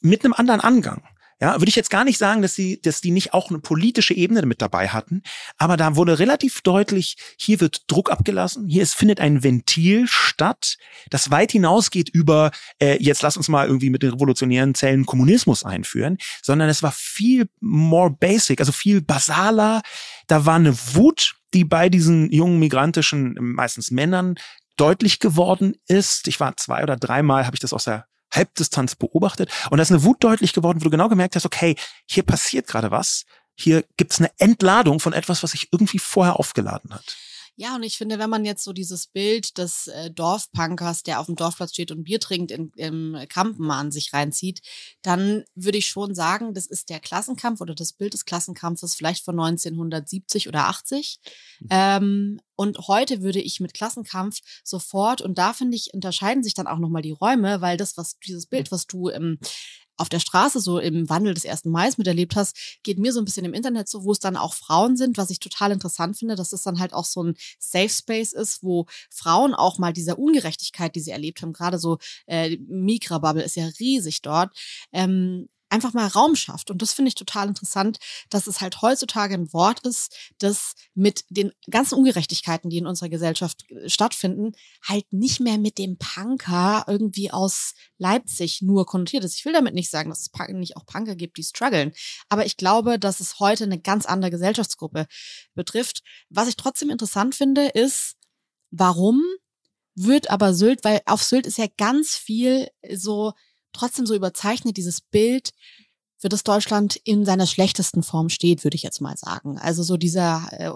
mit einem anderen Angang. Ja, würde ich jetzt gar nicht sagen, dass sie, dass die nicht auch eine politische Ebene mit dabei hatten, aber da wurde relativ deutlich, hier wird Druck abgelassen, hier ist, findet ein Ventil statt, das weit hinausgeht über, äh, jetzt lass uns mal irgendwie mit den revolutionären Zellen Kommunismus einführen, sondern es war viel more basic, also viel basaler. Da war eine Wut, die bei diesen jungen migrantischen, meistens Männern, deutlich geworden ist. Ich war zwei oder dreimal, habe ich das aus der Halbdistanz beobachtet. Und da ist eine Wut deutlich geworden, wo du genau gemerkt hast, okay, hier passiert gerade was. Hier gibt es eine Entladung von etwas, was sich irgendwie vorher aufgeladen hat. Ja, und ich finde, wenn man jetzt so dieses Bild des äh, Dorfpunkers, der auf dem Dorfplatz steht und Bier trinkt, in, im Kampen an sich reinzieht, dann würde ich schon sagen, das ist der Klassenkampf oder das Bild des Klassenkampfes vielleicht von 1970 oder 80. Mhm. Ähm, und heute würde ich mit Klassenkampf sofort, und da finde ich, unterscheiden sich dann auch nochmal die Räume, weil das, was dieses Bild, was du im auf der Straße so im Wandel des ersten Mai miterlebt hast, geht mir so ein bisschen im Internet so, wo es dann auch Frauen sind, was ich total interessant finde, dass es dann halt auch so ein Safe Space ist, wo Frauen auch mal dieser Ungerechtigkeit, die sie erlebt haben, gerade so äh, Migra-Bubble ist ja riesig dort, ähm, einfach mal Raum schafft. Und das finde ich total interessant, dass es halt heutzutage ein Wort ist, das mit den ganzen Ungerechtigkeiten, die in unserer Gesellschaft äh, stattfinden, halt nicht mehr mit dem Punker irgendwie aus Leipzig nur konnotiert ist. Ich will damit nicht sagen, dass es nicht auch Punker gibt, die strugglen. Aber ich glaube, dass es heute eine ganz andere Gesellschaftsgruppe betrifft. Was ich trotzdem interessant finde, ist, warum wird aber Sylt, weil auf Sylt ist ja ganz viel so trotzdem so überzeichnet, dieses Bild, für das Deutschland in seiner schlechtesten Form steht, würde ich jetzt mal sagen. Also so dieser äh,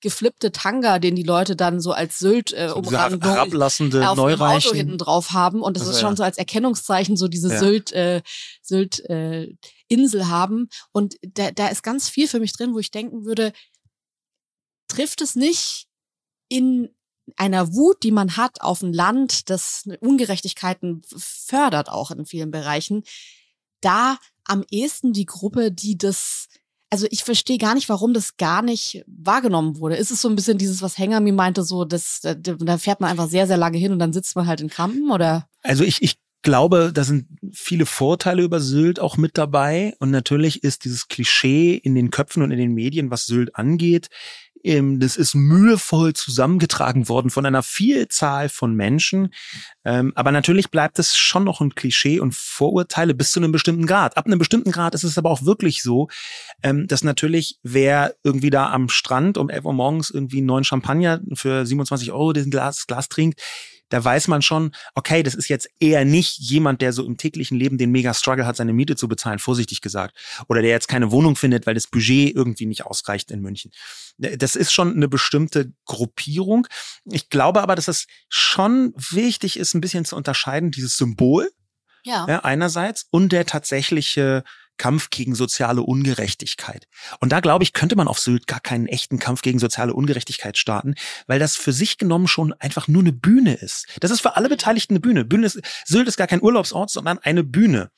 geflippte Tanga, den die Leute dann so als Sylt äh, so herablassende auf dem Auto hinten drauf haben und das also, ist schon ja. so als Erkennungszeichen so diese ja. Sylt äh, Sylt äh, Insel haben und da, da ist ganz viel für mich drin, wo ich denken würde, trifft es nicht in einer Wut, die man hat auf ein Land, das Ungerechtigkeiten fördert auch in vielen Bereichen, da am ehesten die Gruppe, die das also ich verstehe gar nicht, warum das gar nicht wahrgenommen wurde. Ist es so ein bisschen dieses, was Hänger mir meinte, so, das, da fährt man einfach sehr, sehr lange hin und dann sitzt man halt in Kampen oder? Also ich, ich glaube, da sind viele Vorteile über Sylt auch mit dabei. Und natürlich ist dieses Klischee in den Köpfen und in den Medien, was Sylt angeht, das ist mühevoll zusammengetragen worden von einer Vielzahl von Menschen. Ähm, aber natürlich bleibt es schon noch ein Klischee und Vorurteile bis zu einem bestimmten Grad. Ab einem bestimmten Grad ist es aber auch wirklich so, ähm, dass natürlich wer irgendwie da am Strand um 11 Uhr morgens irgendwie einen neuen Champagner für 27 Euro diesen Glas, Glas trinkt, da weiß man schon, okay, das ist jetzt eher nicht jemand, der so im täglichen Leben den mega Struggle hat, seine Miete zu bezahlen, vorsichtig gesagt. Oder der jetzt keine Wohnung findet, weil das Budget irgendwie nicht ausreicht in München. Das ist schon eine bestimmte Gruppierung. Ich glaube aber, dass es schon wichtig ist, ein bisschen zu unterscheiden, dieses Symbol, ja. ja einerseits, und der tatsächliche Kampf gegen soziale Ungerechtigkeit. Und da glaube ich, könnte man auf Sylt gar keinen echten Kampf gegen soziale Ungerechtigkeit starten, weil das für sich genommen schon einfach nur eine Bühne ist. Das ist für alle Beteiligten eine Bühne. Bühne ist, Sylt ist gar kein Urlaubsort, sondern eine Bühne,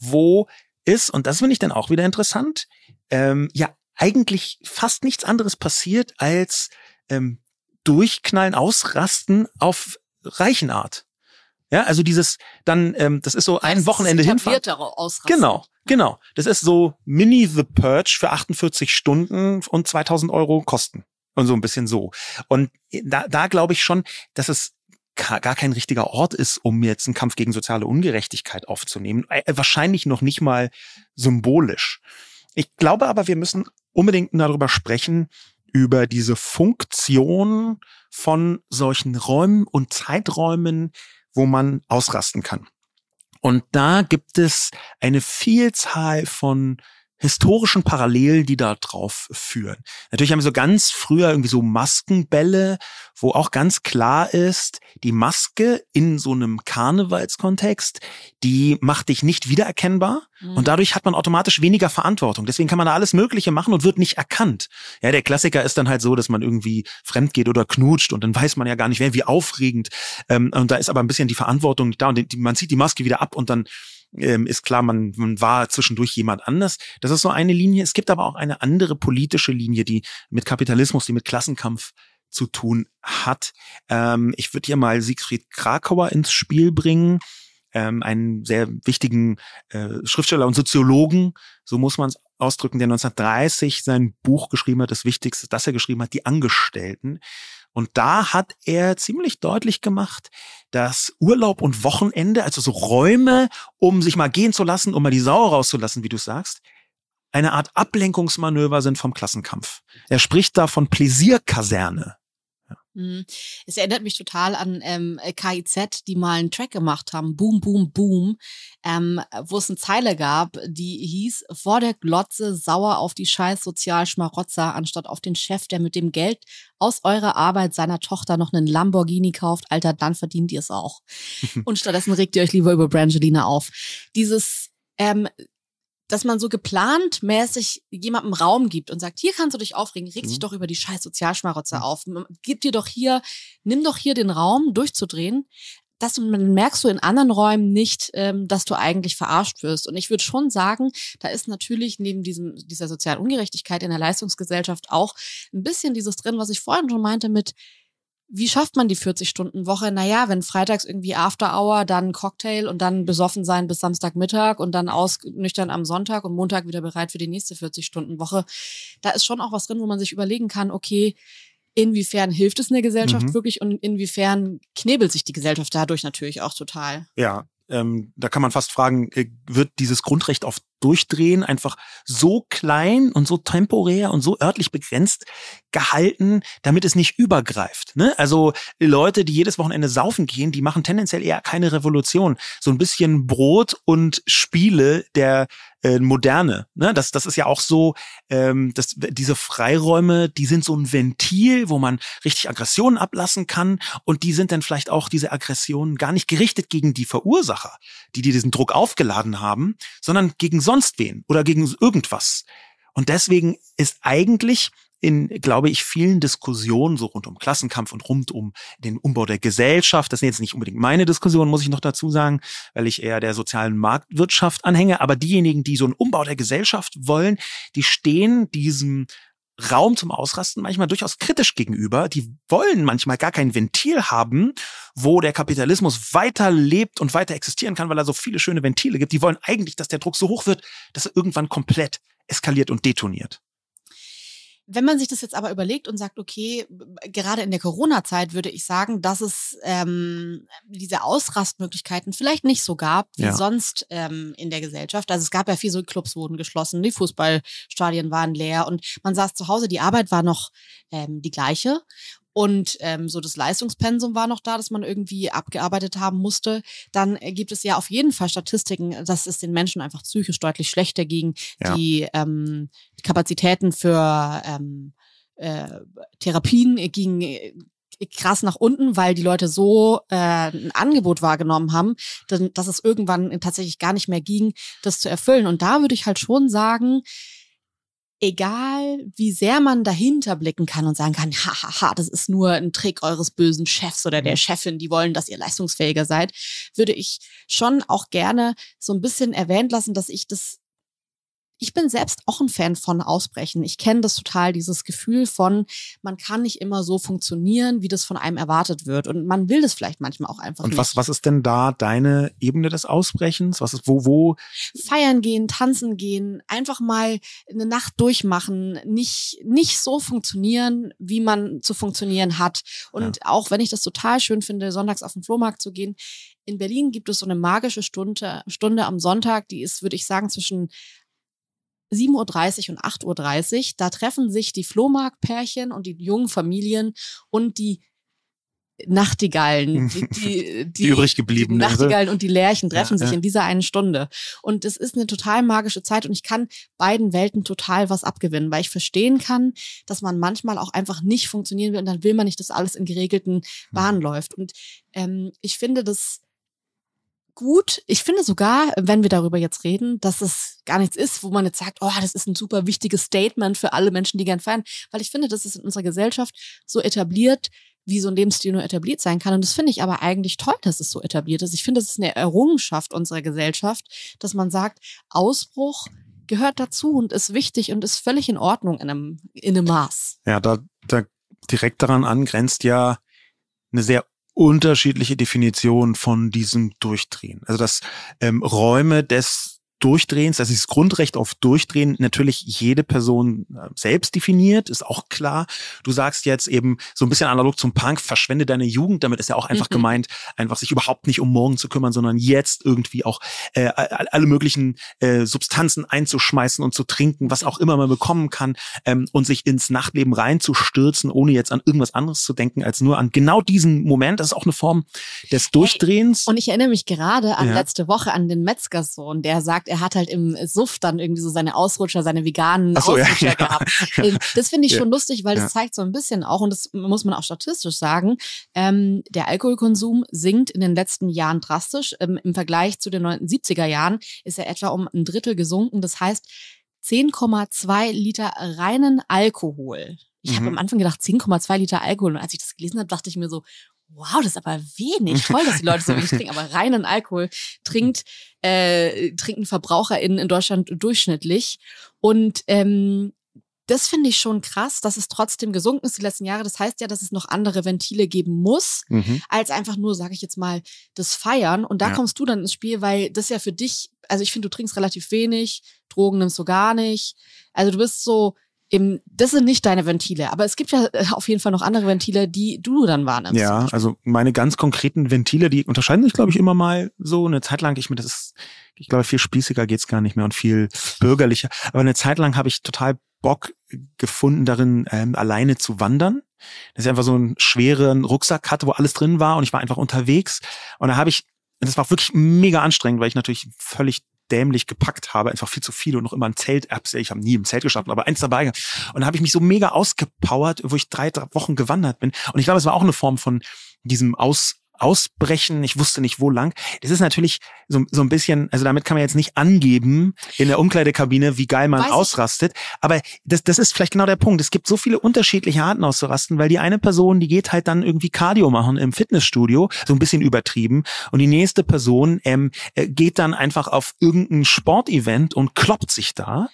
wo ist, und das finde ich dann auch wieder interessant, ähm, ja, eigentlich fast nichts anderes passiert als ähm, Durchknallen, Ausrasten auf Reichenart. Ja, also dieses dann, ähm, das ist so ein das Wochenende hinfahren. Genau, genau. Das ist so Mini The Purge für 48 Stunden und 2000 Euro Kosten und so ein bisschen so. Und da, da glaube ich schon, dass es gar kein richtiger Ort ist, um jetzt einen Kampf gegen soziale Ungerechtigkeit aufzunehmen. Äh, wahrscheinlich noch nicht mal symbolisch. Ich glaube aber, wir müssen unbedingt darüber sprechen, über diese Funktion von solchen Räumen und Zeiträumen, wo man ausrasten kann. Und da gibt es eine Vielzahl von historischen Parallelen, die da drauf führen. Natürlich haben wir so ganz früher irgendwie so Maskenbälle, wo auch ganz klar ist, die Maske in so einem Karnevalskontext, die macht dich nicht wiedererkennbar mhm. und dadurch hat man automatisch weniger Verantwortung. Deswegen kann man da alles Mögliche machen und wird nicht erkannt. Ja, der Klassiker ist dann halt so, dass man irgendwie fremd geht oder knutscht und dann weiß man ja gar nicht, wer wie aufregend. Ähm, und da ist aber ein bisschen die Verantwortung da und die, man zieht die Maske wieder ab und dann ähm, ist klar, man, man war zwischendurch jemand anders. Das ist so eine Linie. Es gibt aber auch eine andere politische Linie, die mit Kapitalismus, die mit Klassenkampf zu tun hat. Ähm, ich würde hier mal Siegfried Krakauer ins Spiel bringen, ähm, einen sehr wichtigen äh, Schriftsteller und Soziologen, so muss man es ausdrücken, der 1930 sein Buch geschrieben hat, das Wichtigste, das er geschrieben hat, die Angestellten. Und da hat er ziemlich deutlich gemacht, dass Urlaub und Wochenende, also so Räume, um sich mal gehen zu lassen, um mal die Sau rauszulassen, wie du sagst, eine Art Ablenkungsmanöver sind vom Klassenkampf. Er spricht da von Pläsierkaserne. Mhm. Es erinnert mich total an ähm, KIZ, die mal einen Track gemacht haben, Boom, Boom, Boom, ähm, wo es eine Zeile gab, die hieß, vor der Glotze sauer auf die scheiß Sozialschmarotzer, anstatt auf den Chef, der mit dem Geld aus eurer Arbeit seiner Tochter noch einen Lamborghini kauft, Alter, dann verdient ihr es auch. Und stattdessen regt ihr euch lieber über Brangelina auf. Dieses ähm, dass man so geplant mäßig jemandem Raum gibt und sagt, hier kannst du dich aufregen, reg dich mhm. doch über die scheiß Sozialschmarotzer mhm. auf, gib dir doch hier, nimm doch hier den Raum, durchzudrehen. Das merkst du in anderen Räumen nicht, ähm, dass du eigentlich verarscht wirst. Und ich würde schon sagen, da ist natürlich neben diesem, dieser sozialen Ungerechtigkeit in der Leistungsgesellschaft auch ein bisschen dieses drin, was ich vorhin schon meinte mit, wie schafft man die 40-Stunden-Woche? Naja, wenn freitags irgendwie After Hour, dann Cocktail und dann besoffen sein bis Samstagmittag und dann ausnüchtern am Sonntag und Montag wieder bereit für die nächste 40-Stunden-Woche. Da ist schon auch was drin, wo man sich überlegen kann, okay, inwiefern hilft es in der Gesellschaft mhm. wirklich und inwiefern knebelt sich die Gesellschaft dadurch natürlich auch total. Ja, ähm, da kann man fast fragen, äh, wird dieses Grundrecht auf Durchdrehen einfach so klein und so temporär und so örtlich begrenzt gehalten, damit es nicht übergreift. Ne? Also Leute, die jedes Wochenende saufen gehen, die machen tendenziell eher keine Revolution. So ein bisschen Brot und Spiele der äh, Moderne. Ne? Das, das ist ja auch so, ähm, dass diese Freiräume, die sind so ein Ventil, wo man richtig Aggressionen ablassen kann und die sind dann vielleicht auch diese Aggressionen gar nicht gerichtet gegen die Verursacher, die, die diesen Druck aufgeladen haben, sondern gegen sonst wen oder gegen irgendwas. Und deswegen ist eigentlich in, glaube ich, vielen Diskussionen so rund um Klassenkampf und rund um den Umbau der Gesellschaft. Das sind jetzt nicht unbedingt meine Diskussionen, muss ich noch dazu sagen, weil ich eher der sozialen Marktwirtschaft anhänge. Aber diejenigen, die so einen Umbau der Gesellschaft wollen, die stehen diesem Raum zum Ausrasten manchmal durchaus kritisch gegenüber. Die wollen manchmal gar kein Ventil haben, wo der Kapitalismus weiter lebt und weiter existieren kann, weil er so viele schöne Ventile gibt. Die wollen eigentlich, dass der Druck so hoch wird, dass er irgendwann komplett eskaliert und detoniert. Wenn man sich das jetzt aber überlegt und sagt, okay, gerade in der Corona-Zeit würde ich sagen, dass es ähm, diese Ausrastmöglichkeiten vielleicht nicht so gab wie ja. sonst ähm, in der Gesellschaft. Also es gab ja viel so Clubs wurden geschlossen, die Fußballstadien waren leer und man saß zu Hause, die Arbeit war noch ähm, die gleiche. Und ähm, so das Leistungspensum war noch da, dass man irgendwie abgearbeitet haben musste. Dann äh, gibt es ja auf jeden Fall Statistiken, dass es den Menschen einfach psychisch deutlich schlechter ging. Ja. Die, ähm, Kapazitäten für ähm, äh, Therapien gingen äh, krass nach unten, weil die Leute so äh, ein Angebot wahrgenommen haben, dass es irgendwann tatsächlich gar nicht mehr ging, das zu erfüllen. Und da würde ich halt schon sagen, egal wie sehr man dahinter blicken kann und sagen kann, hahaha, das ist nur ein Trick eures bösen Chefs oder der mhm. Chefin, die wollen, dass ihr leistungsfähiger seid, würde ich schon auch gerne so ein bisschen erwähnt lassen, dass ich das ich bin selbst auch ein Fan von Ausbrechen. Ich kenne das total, dieses Gefühl von, man kann nicht immer so funktionieren, wie das von einem erwartet wird. Und man will das vielleicht manchmal auch einfach Und nicht. was, was ist denn da deine Ebene des Ausbrechens? Was ist, wo, wo? Feiern gehen, tanzen gehen, einfach mal eine Nacht durchmachen, nicht, nicht so funktionieren, wie man zu funktionieren hat. Und ja. auch wenn ich das total schön finde, sonntags auf den Flohmarkt zu gehen, in Berlin gibt es so eine magische Stunde, Stunde am Sonntag, die ist, würde ich sagen, zwischen 7.30 Uhr und 8.30 Uhr. Da treffen sich die Flohmarktpärchen und die jungen Familien und die Nachtigallen, die, die, die, die übrig gebliebenen. Die Nachtigallen und die Lerchen treffen ja, sich ja. in dieser einen Stunde. Und es ist eine total magische Zeit und ich kann beiden Welten total was abgewinnen, weil ich verstehen kann, dass man manchmal auch einfach nicht funktionieren will und dann will man nicht, dass alles in geregelten Bahnen mhm. läuft. Und ähm, ich finde das gut. Ich finde sogar, wenn wir darüber jetzt reden, dass es gar nichts ist, wo man jetzt sagt, oh, das ist ein super wichtiges Statement für alle Menschen, die gern feiern. Weil ich finde, das ist in unserer Gesellschaft so etabliert, wie so ein Lebensstil nur etabliert sein kann. Und das finde ich aber eigentlich toll, dass es so etabliert ist. Ich finde, das ist eine Errungenschaft unserer Gesellschaft, dass man sagt, Ausbruch gehört dazu und ist wichtig und ist völlig in Ordnung in einem, in einem Maß. Ja, da, da direkt daran angrenzt ja eine sehr unterschiedliche Definitionen von diesem Durchdrehen. Also dass ähm, Räume des Durchdrehens, das ist das Grundrecht auf Durchdrehen, natürlich jede Person äh, selbst definiert, ist auch klar. Du sagst jetzt eben so ein bisschen analog zum Punk, verschwende deine Jugend, damit ist ja auch einfach mhm. gemeint, einfach sich überhaupt nicht um morgen zu kümmern, sondern jetzt irgendwie auch äh, alle möglichen äh, Substanzen einzuschmeißen und zu trinken, was auch immer man bekommen kann ähm, und sich ins Nachtleben reinzustürzen, ohne jetzt an irgendwas anderes zu denken, als nur an genau diesen Moment. Das ist auch eine Form des Durchdrehens. Hey, und ich erinnere mich gerade an ja. letzte Woche an den Metzgersohn, der sagt, er hat halt im Suff dann irgendwie so seine Ausrutscher, seine veganen so, Ausrutscher ja, gehabt. Ja. Das finde ich schon lustig, weil das zeigt so ein bisschen auch, und das muss man auch statistisch sagen, ähm, der Alkoholkonsum sinkt in den letzten Jahren drastisch. Ähm, Im Vergleich zu den 70er Jahren ist er etwa um ein Drittel gesunken. Das heißt, 10,2 Liter reinen Alkohol. Ich mhm. habe am Anfang gedacht, 10,2 Liter Alkohol. Und als ich das gelesen habe, dachte ich mir so, wow, das ist aber wenig. Toll, dass die Leute so wenig trinken. Aber reinen Alkohol trinkt, äh, trinken VerbraucherInnen in Deutschland durchschnittlich. Und ähm, das finde ich schon krass, dass es trotzdem gesunken ist die letzten Jahre. Das heißt ja, dass es noch andere Ventile geben muss, mhm. als einfach nur, sage ich jetzt mal, das Feiern. Und da ja. kommst du dann ins Spiel, weil das ja für dich, also ich finde, du trinkst relativ wenig, Drogen nimmst du gar nicht. Also du bist so, im, das sind nicht deine Ventile, aber es gibt ja äh, auf jeden Fall noch andere Ventile, die du dann wahrnimmst. Ja, also meine ganz konkreten Ventile, die unterscheiden sich, glaube ich, immer mal so. Eine Zeit lang, ich mir, das ist, ich glaube, viel spießiger geht's gar nicht mehr und viel bürgerlicher. Aber eine Zeit lang habe ich total Bock gefunden darin, ähm, alleine zu wandern. Dass ich einfach so einen schweren Rucksack hatte, wo alles drin war und ich war einfach unterwegs. Und da habe ich, das war wirklich mega anstrengend, weil ich natürlich völlig dämlich gepackt habe, einfach viel zu viel und noch immer ein Zelt, ich habe nie im Zelt geschafft, aber eins dabei. Und da habe ich mich so mega ausgepowert, wo ich drei, drei Wochen gewandert bin. Und ich glaube, es war auch eine Form von diesem Aus, ausbrechen. Ich wusste nicht, wo lang. Das ist natürlich so, so ein bisschen, also damit kann man jetzt nicht angeben in der Umkleidekabine, wie geil man Weiß ausrastet. Aber das, das ist vielleicht genau der Punkt. Es gibt so viele unterschiedliche Arten auszurasten, weil die eine Person, die geht halt dann irgendwie Cardio machen im Fitnessstudio, so ein bisschen übertrieben. Und die nächste Person ähm, äh, geht dann einfach auf irgendein Sportevent und kloppt sich da.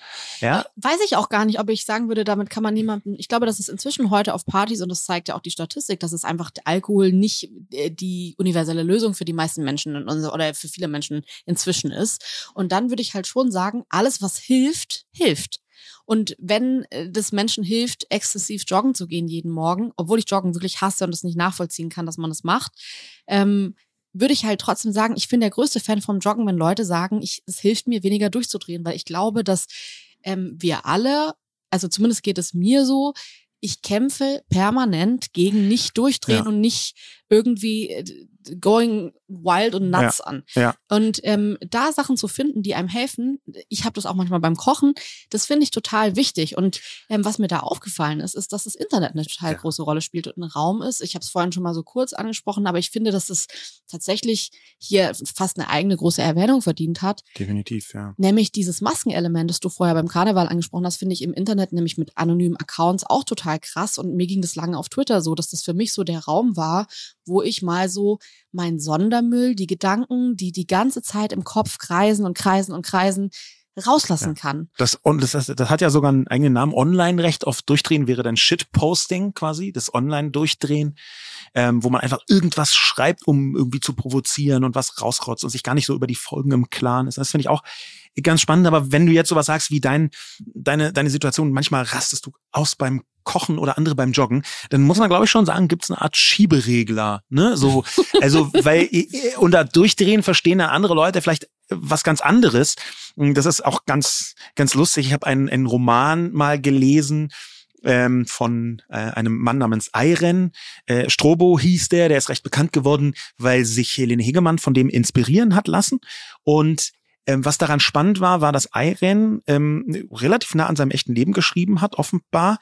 Ja. Weiß ich auch gar nicht, ob ich sagen würde, damit kann man niemanden, ich glaube, das ist inzwischen heute auf Partys und das zeigt ja auch die Statistik, dass es einfach Alkohol nicht äh, die universelle Lösung für die meisten Menschen oder für viele Menschen inzwischen ist. Und dann würde ich halt schon sagen, alles, was hilft, hilft. Und wenn äh, das Menschen hilft, exzessiv joggen zu gehen jeden Morgen, obwohl ich Joggen wirklich hasse und es nicht nachvollziehen kann, dass man das macht, ähm, würde ich halt trotzdem sagen, ich bin der größte Fan vom Joggen, wenn Leute sagen, ich, es hilft mir weniger durchzudrehen, weil ich glaube, dass ähm, wir alle, also zumindest geht es mir so, ich kämpfe permanent gegen nicht durchdrehen ja. und nicht irgendwie äh, going wild und nuts ja, an. Ja. Und ähm, da Sachen zu finden, die einem helfen, ich habe das auch manchmal beim Kochen, das finde ich total wichtig. Und ähm, was mir da aufgefallen ist, ist, dass das Internet eine total ja. große Rolle spielt und ein Raum ist. Ich habe es vorhin schon mal so kurz angesprochen, aber ich finde, dass es tatsächlich hier fast eine eigene große Erwähnung verdient hat. Definitiv, ja. Nämlich dieses Maskenelement, das du vorher beim Karneval angesprochen hast, finde ich im Internet nämlich mit anonymen Accounts auch total krass. Und mir ging das lange auf Twitter so, dass das für mich so der Raum war, wo ich mal so mein Sondermüll, die Gedanken, die die ganze Zeit im Kopf kreisen und kreisen und kreisen, rauslassen ja. kann. Das, und das, das hat ja sogar einen eigenen Namen. Online-Recht auf Durchdrehen wäre dann Shitposting quasi, das Online-Durchdrehen, ähm, wo man einfach irgendwas schreibt, um irgendwie zu provozieren und was rausrotzt und sich gar nicht so über die Folgen im Klaren ist. Das finde ich auch ganz spannend. Aber wenn du jetzt sowas sagst wie dein, deine, deine Situation, manchmal rastest du aus beim Kochen oder andere beim Joggen, dann muss man, glaube ich, schon sagen, gibt es eine Art Schieberegler. Ne? So, also, weil unter Durchdrehen verstehen dann andere Leute vielleicht was ganz anderes. Das ist auch ganz, ganz lustig. Ich habe einen, einen Roman mal gelesen, ähm, von äh, einem Mann namens Eiren. Äh, Strobo hieß der, der ist recht bekannt geworden, weil sich Helene Hegemann von dem inspirieren hat lassen. Und ähm, was daran spannend war, war, dass Eiren ähm, relativ nah an seinem echten Leben geschrieben hat, offenbar.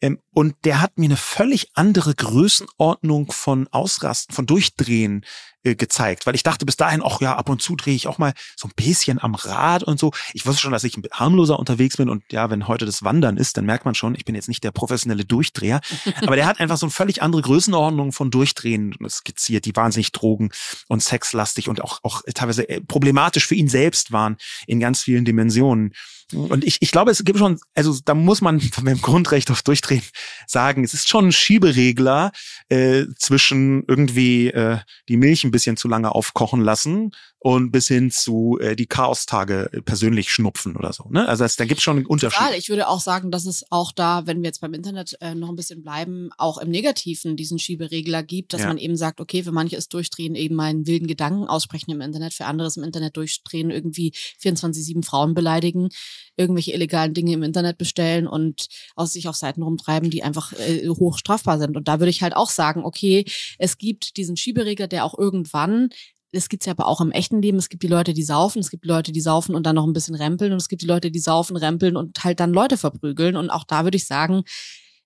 Ähm, und der hat mir eine völlig andere Größenordnung von Ausrasten, von Durchdrehen äh, gezeigt, weil ich dachte bis dahin, ach ja, ab und zu drehe ich auch mal so ein bisschen am Rad und so. Ich wusste schon, dass ich harmloser unterwegs bin und ja, wenn heute das Wandern ist, dann merkt man schon, ich bin jetzt nicht der professionelle Durchdreher, aber der hat einfach so eine völlig andere Größenordnung von Durchdrehen skizziert, die wahnsinnig drogen- und sexlastig und auch, auch teilweise äh, problematisch für ihn selbst waren in ganz vielen Dimensionen. Und ich, ich glaube, es gibt schon, also da muss man von dem Grundrecht auf Durchdrehen sagen, es ist schon ein Schieberegler äh, zwischen irgendwie äh, die Milch ein bisschen zu lange aufkochen lassen und bis hin zu äh, die Chaostage persönlich schnupfen oder so. Ne? Also das, da gibt es schon einen Unterschied. Total. Ich würde auch sagen, dass es auch da, wenn wir jetzt beim Internet äh, noch ein bisschen bleiben, auch im Negativen diesen Schieberegler gibt, dass ja. man eben sagt, okay, für manche ist Durchdrehen eben meinen wilden Gedanken aussprechen im Internet, für andere ist im Internet Durchdrehen irgendwie 24-7 Frauen beleidigen, irgendwelche illegalen Dinge im Internet bestellen und aus sich auf Seiten rumtreiben, die einfach äh, hoch strafbar sind. Und da würde ich halt auch sagen, okay, es gibt diesen Schieberegler, der auch irgendwann es gibt's ja aber auch im echten Leben. Es gibt die Leute, die saufen, es gibt die Leute, die saufen und dann noch ein bisschen rempeln und es gibt die Leute, die saufen, rempeln und halt dann Leute verprügeln. Und auch da würde ich sagen,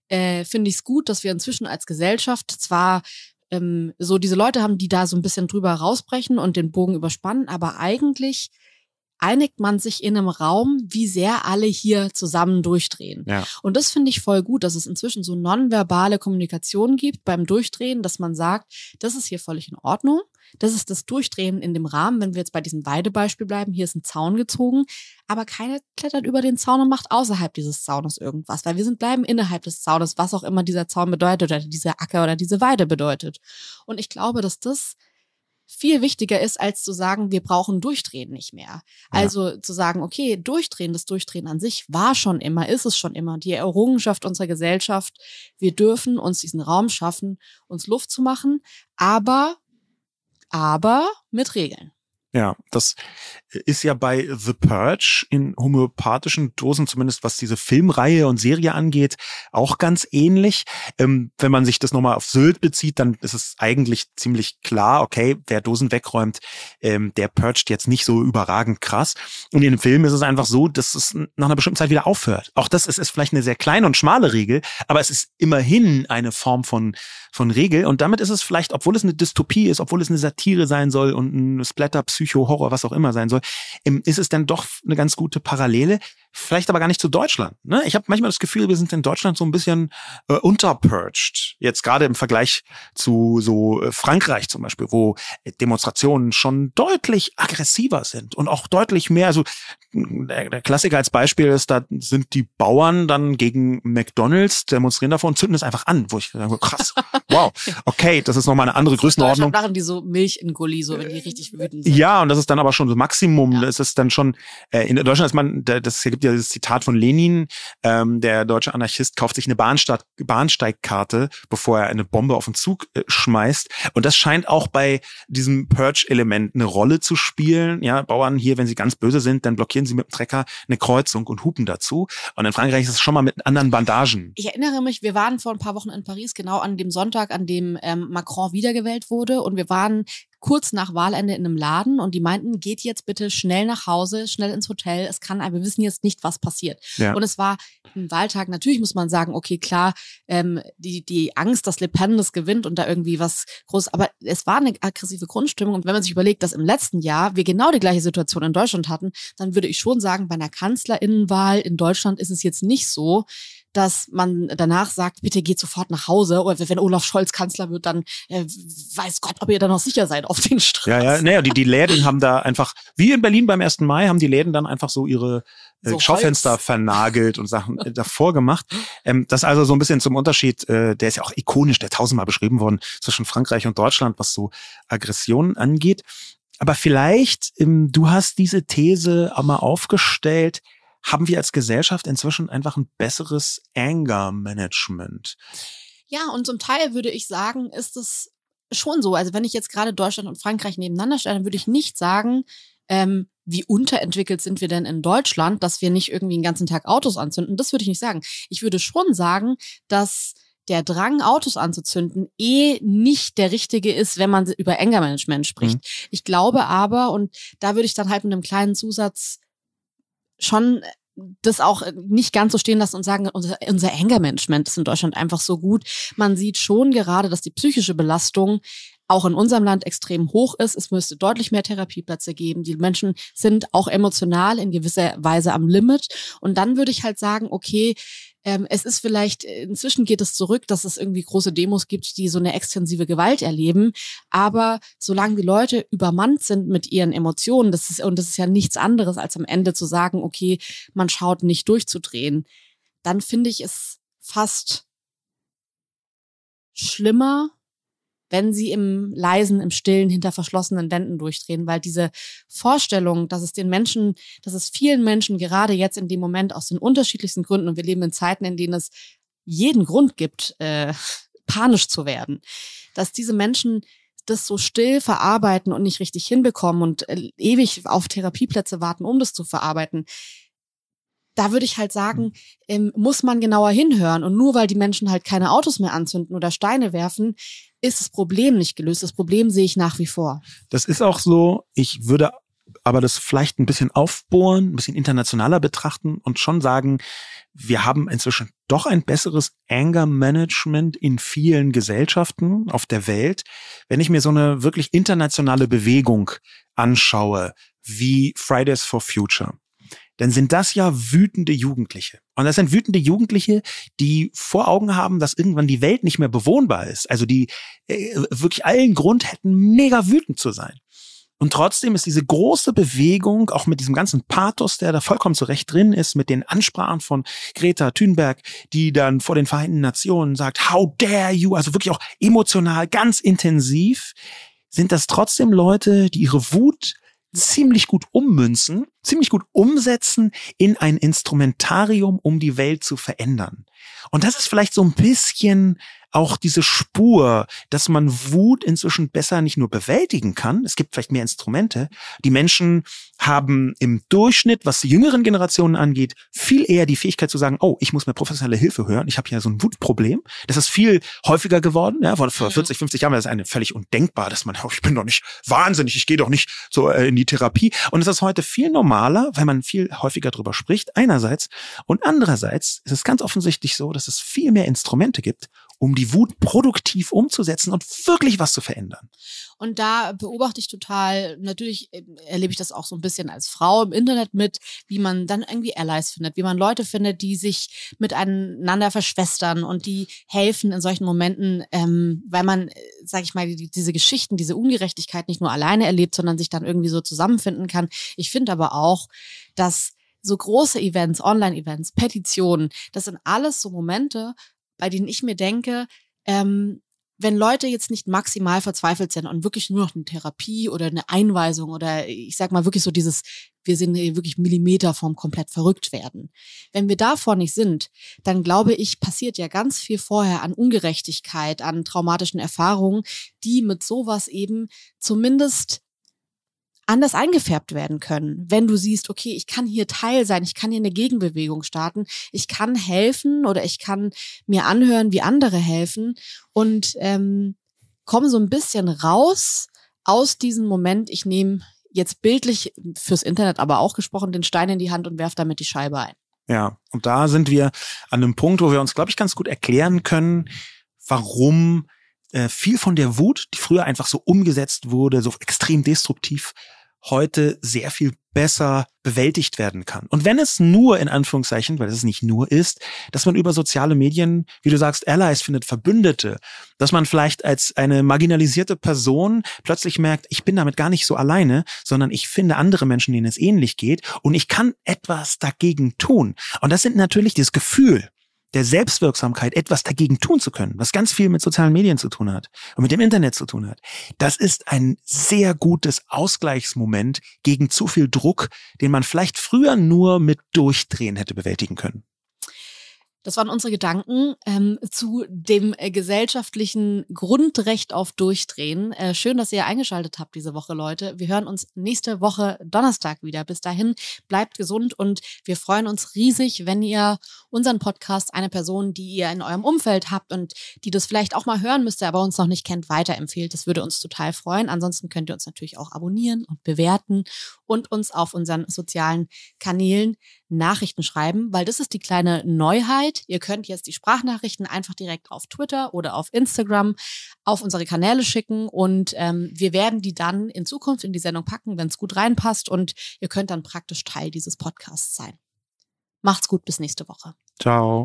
äh, finde ich es gut, dass wir inzwischen als Gesellschaft zwar ähm, so diese Leute haben, die da so ein bisschen drüber rausbrechen und den Bogen überspannen, aber eigentlich einigt man sich in einem Raum, wie sehr alle hier zusammen durchdrehen. Ja. Und das finde ich voll gut, dass es inzwischen so nonverbale Kommunikation gibt beim Durchdrehen, dass man sagt, das ist hier völlig in Ordnung. Das ist das Durchdrehen in dem Rahmen, wenn wir jetzt bei diesem Weidebeispiel bleiben. Hier ist ein Zaun gezogen, aber keiner klettert über den Zaun und macht außerhalb dieses Zaunes irgendwas, weil wir sind bleiben innerhalb des Zaunes, was auch immer dieser Zaun bedeutet oder dieser Acker oder diese Weide bedeutet. Und ich glaube, dass das viel wichtiger ist, als zu sagen, wir brauchen Durchdrehen nicht mehr. Also ja. zu sagen, okay, Durchdrehen, das Durchdrehen an sich war schon immer, ist es schon immer die Errungenschaft unserer Gesellschaft. Wir dürfen uns diesen Raum schaffen, uns Luft zu machen, aber aber mit Regeln. Ja, das ist ja bei The Purge in homöopathischen Dosen, zumindest was diese Filmreihe und Serie angeht, auch ganz ähnlich. Ähm, wenn man sich das nochmal auf Sylt bezieht, dann ist es eigentlich ziemlich klar, okay, wer Dosen wegräumt, ähm, der purgt jetzt nicht so überragend krass. Und in dem Film ist es einfach so, dass es nach einer bestimmten Zeit wieder aufhört. Auch das ist, ist vielleicht eine sehr kleine und schmale Regel, aber es ist immerhin eine Form von, von Regel. Und damit ist es vielleicht, obwohl es eine Dystopie ist, obwohl es eine Satire sein soll und ein Splatter Psycho, Horror, was auch immer sein soll, ist es dann doch eine ganz gute Parallele. Vielleicht aber gar nicht zu Deutschland. Ne? Ich habe manchmal das Gefühl, wir sind in Deutschland so ein bisschen äh, unterpurged. Jetzt gerade im Vergleich zu so äh, Frankreich zum Beispiel, wo Demonstrationen schon deutlich aggressiver sind und auch deutlich mehr. Also der, der Klassiker als Beispiel ist, da sind die Bauern dann gegen McDonalds, demonstrieren davor und zünden es einfach an, wo ich sage, krass, wow, okay, das ist nochmal eine andere Größenordnung. machen die so Milch in Gully, so wenn die richtig wütend sind. Ja, und das ist dann aber schon so Maximum. Ja. Das ist dann schon, äh, in Deutschland ist man, das gibt dieses Zitat von Lenin, ähm, der deutsche Anarchist kauft sich eine Bahnstadt, Bahnsteigkarte, bevor er eine Bombe auf den Zug äh, schmeißt. Und das scheint auch bei diesem Purge-Element eine Rolle zu spielen. Ja, Bauern hier, wenn sie ganz böse sind, dann blockieren sie mit dem Trecker eine Kreuzung und hupen dazu. Und in Frankreich ist es schon mal mit anderen Bandagen. Ich erinnere mich, wir waren vor ein paar Wochen in Paris, genau an dem Sonntag, an dem ähm, Macron wiedergewählt wurde. Und wir waren kurz nach Wahlende in einem Laden und die meinten, geht jetzt bitte schnell nach Hause, schnell ins Hotel. Es kann, wir wissen jetzt nicht, was passiert. Ja. Und es war ein Wahltag. Natürlich muss man sagen, okay, klar, ähm, die, die Angst, dass Le Pen das gewinnt und da irgendwie was groß, aber es war eine aggressive Grundstimmung. Und wenn man sich überlegt, dass im letzten Jahr wir genau die gleiche Situation in Deutschland hatten, dann würde ich schon sagen, bei einer Kanzlerinnenwahl in Deutschland ist es jetzt nicht so, dass man danach sagt, bitte geht sofort nach Hause. Oder wenn Olaf Scholz Kanzler wird, dann äh, weiß Gott, ob ihr dann noch sicher seid auf den Straßen. Ja, ja, naja, die, die Läden haben da einfach, wie in Berlin beim 1. Mai, haben die Läden dann einfach so ihre äh, so Schaufenster Holz. vernagelt und Sachen äh, davor gemacht. Ähm, das ist also so ein bisschen zum Unterschied, äh, der ist ja auch ikonisch, der tausendmal beschrieben worden, zwischen Frankreich und Deutschland, was so Aggressionen angeht. Aber vielleicht, ähm, du hast diese These einmal aufgestellt, haben wir als Gesellschaft inzwischen einfach ein besseres Anger-Management. Ja, und zum Teil würde ich sagen, ist es schon so. Also wenn ich jetzt gerade Deutschland und Frankreich nebeneinander stelle, dann würde ich nicht sagen, ähm, wie unterentwickelt sind wir denn in Deutschland, dass wir nicht irgendwie den ganzen Tag Autos anzünden. Das würde ich nicht sagen. Ich würde schon sagen, dass der Drang, Autos anzuzünden, eh nicht der richtige ist, wenn man über Anger-Management spricht. Mhm. Ich glaube aber, und da würde ich dann halt mit einem kleinen Zusatz schon das auch nicht ganz so stehen lassen und sagen, unser, unser Anger-Management ist in Deutschland einfach so gut. Man sieht schon gerade, dass die psychische Belastung auch in unserem Land extrem hoch ist. Es müsste deutlich mehr Therapieplätze geben. Die Menschen sind auch emotional in gewisser Weise am Limit. Und dann würde ich halt sagen, okay, ähm, es ist vielleicht, äh, inzwischen geht es zurück, dass es irgendwie große Demos gibt, die so eine extensive Gewalt erleben. Aber solange die Leute übermannt sind mit ihren Emotionen, das ist, und das ist ja nichts anderes, als am Ende zu sagen, okay, man schaut nicht durchzudrehen, dann finde ich es fast schlimmer, wenn sie im leisen, im stillen, hinter verschlossenen Wänden durchdrehen, weil diese Vorstellung, dass es den Menschen, dass es vielen Menschen gerade jetzt in dem Moment aus den unterschiedlichsten Gründen, und wir leben in Zeiten, in denen es jeden Grund gibt, äh, panisch zu werden, dass diese Menschen das so still verarbeiten und nicht richtig hinbekommen und äh, ewig auf Therapieplätze warten, um das zu verarbeiten, da würde ich halt sagen, ähm, muss man genauer hinhören. Und nur weil die Menschen halt keine Autos mehr anzünden oder Steine werfen, ist das Problem nicht gelöst. Das Problem sehe ich nach wie vor. Das ist auch so. Ich würde aber das vielleicht ein bisschen aufbohren, ein bisschen internationaler betrachten und schon sagen, wir haben inzwischen doch ein besseres Anger Management in vielen Gesellschaften auf der Welt. Wenn ich mir so eine wirklich internationale Bewegung anschaue, wie Fridays for Future, dann sind das ja wütende Jugendliche. Und das sind wütende Jugendliche, die vor Augen haben, dass irgendwann die Welt nicht mehr bewohnbar ist. Also die äh, wirklich allen Grund hätten, mega wütend zu sein. Und trotzdem ist diese große Bewegung, auch mit diesem ganzen Pathos, der da vollkommen zurecht drin ist, mit den Ansprachen von Greta Thunberg, die dann vor den Vereinten Nationen sagt, how dare you, also wirklich auch emotional, ganz intensiv, sind das trotzdem Leute, die ihre Wut ziemlich gut ummünzen, ziemlich gut umsetzen in ein Instrumentarium, um die Welt zu verändern. Und das ist vielleicht so ein bisschen auch diese Spur, dass man Wut inzwischen besser nicht nur bewältigen kann, es gibt vielleicht mehr Instrumente. Die Menschen haben im Durchschnitt, was die jüngeren Generationen angeht, viel eher die Fähigkeit zu sagen, oh, ich muss mir professionelle Hilfe hören, ich habe hier so ein Wutproblem. Das ist viel häufiger geworden. Ja, vor 40, 50 Jahren war das eine völlig undenkbar, dass man, oh, ich bin doch nicht wahnsinnig, ich gehe doch nicht so äh, in die Therapie. Und es ist heute viel normaler, weil man viel häufiger drüber spricht, einerseits. Und andererseits ist es ganz offensichtlich so, dass es viel mehr Instrumente gibt, um die Wut produktiv umzusetzen und wirklich was zu verändern. Und da beobachte ich total, natürlich äh, erlebe ich das auch so ein bisschen als Frau im Internet mit, wie man dann irgendwie Allies findet, wie man Leute findet, die sich miteinander verschwestern und die helfen in solchen Momenten, ähm, weil man, äh, sage ich mal, die, diese Geschichten, diese Ungerechtigkeit nicht nur alleine erlebt, sondern sich dann irgendwie so zusammenfinden kann. Ich finde aber auch, dass so große Events, Online-Events, Petitionen, das sind alles so Momente, bei denen ich mir denke, ähm, wenn Leute jetzt nicht maximal verzweifelt sind und wirklich nur noch eine Therapie oder eine Einweisung oder ich sag mal wirklich so dieses, wir sind wirklich Millimeter vom komplett verrückt werden. Wenn wir davor nicht sind, dann glaube ich, passiert ja ganz viel vorher an Ungerechtigkeit, an traumatischen Erfahrungen, die mit sowas eben zumindest anders eingefärbt werden können. Wenn du siehst, okay, ich kann hier Teil sein, ich kann hier eine Gegenbewegung starten, ich kann helfen oder ich kann mir anhören, wie andere helfen und ähm, komme so ein bisschen raus aus diesem Moment, ich nehme jetzt bildlich fürs Internet aber auch gesprochen den Stein in die Hand und werf damit die Scheibe ein. Ja, und da sind wir an einem Punkt, wo wir uns, glaube ich, ganz gut erklären können, warum äh, viel von der Wut, die früher einfach so umgesetzt wurde, so extrem destruktiv, heute sehr viel besser bewältigt werden kann. Und wenn es nur in Anführungszeichen, weil es nicht nur ist, dass man über soziale Medien, wie du sagst, Allies findet, Verbündete, dass man vielleicht als eine marginalisierte Person plötzlich merkt, ich bin damit gar nicht so alleine, sondern ich finde andere Menschen, denen es ähnlich geht und ich kann etwas dagegen tun. Und das sind natürlich das Gefühl, der Selbstwirksamkeit etwas dagegen tun zu können, was ganz viel mit sozialen Medien zu tun hat und mit dem Internet zu tun hat, das ist ein sehr gutes Ausgleichsmoment gegen zu viel Druck, den man vielleicht früher nur mit Durchdrehen hätte bewältigen können. Das waren unsere Gedanken ähm, zu dem äh, gesellschaftlichen Grundrecht auf Durchdrehen. Äh, schön, dass ihr eingeschaltet habt diese Woche, Leute. Wir hören uns nächste Woche Donnerstag wieder. Bis dahin bleibt gesund und wir freuen uns riesig, wenn ihr unseren Podcast eine Person, die ihr in eurem Umfeld habt und die das vielleicht auch mal hören müsste, aber uns noch nicht kennt, weiterempfehlt. Das würde uns total freuen. Ansonsten könnt ihr uns natürlich auch abonnieren und bewerten und uns auf unseren sozialen Kanälen Nachrichten schreiben, weil das ist die kleine Neuheit. Ihr könnt jetzt die Sprachnachrichten einfach direkt auf Twitter oder auf Instagram auf unsere Kanäle schicken und ähm, wir werden die dann in Zukunft in die Sendung packen, wenn es gut reinpasst und ihr könnt dann praktisch Teil dieses Podcasts sein. Macht's gut, bis nächste Woche. Ciao.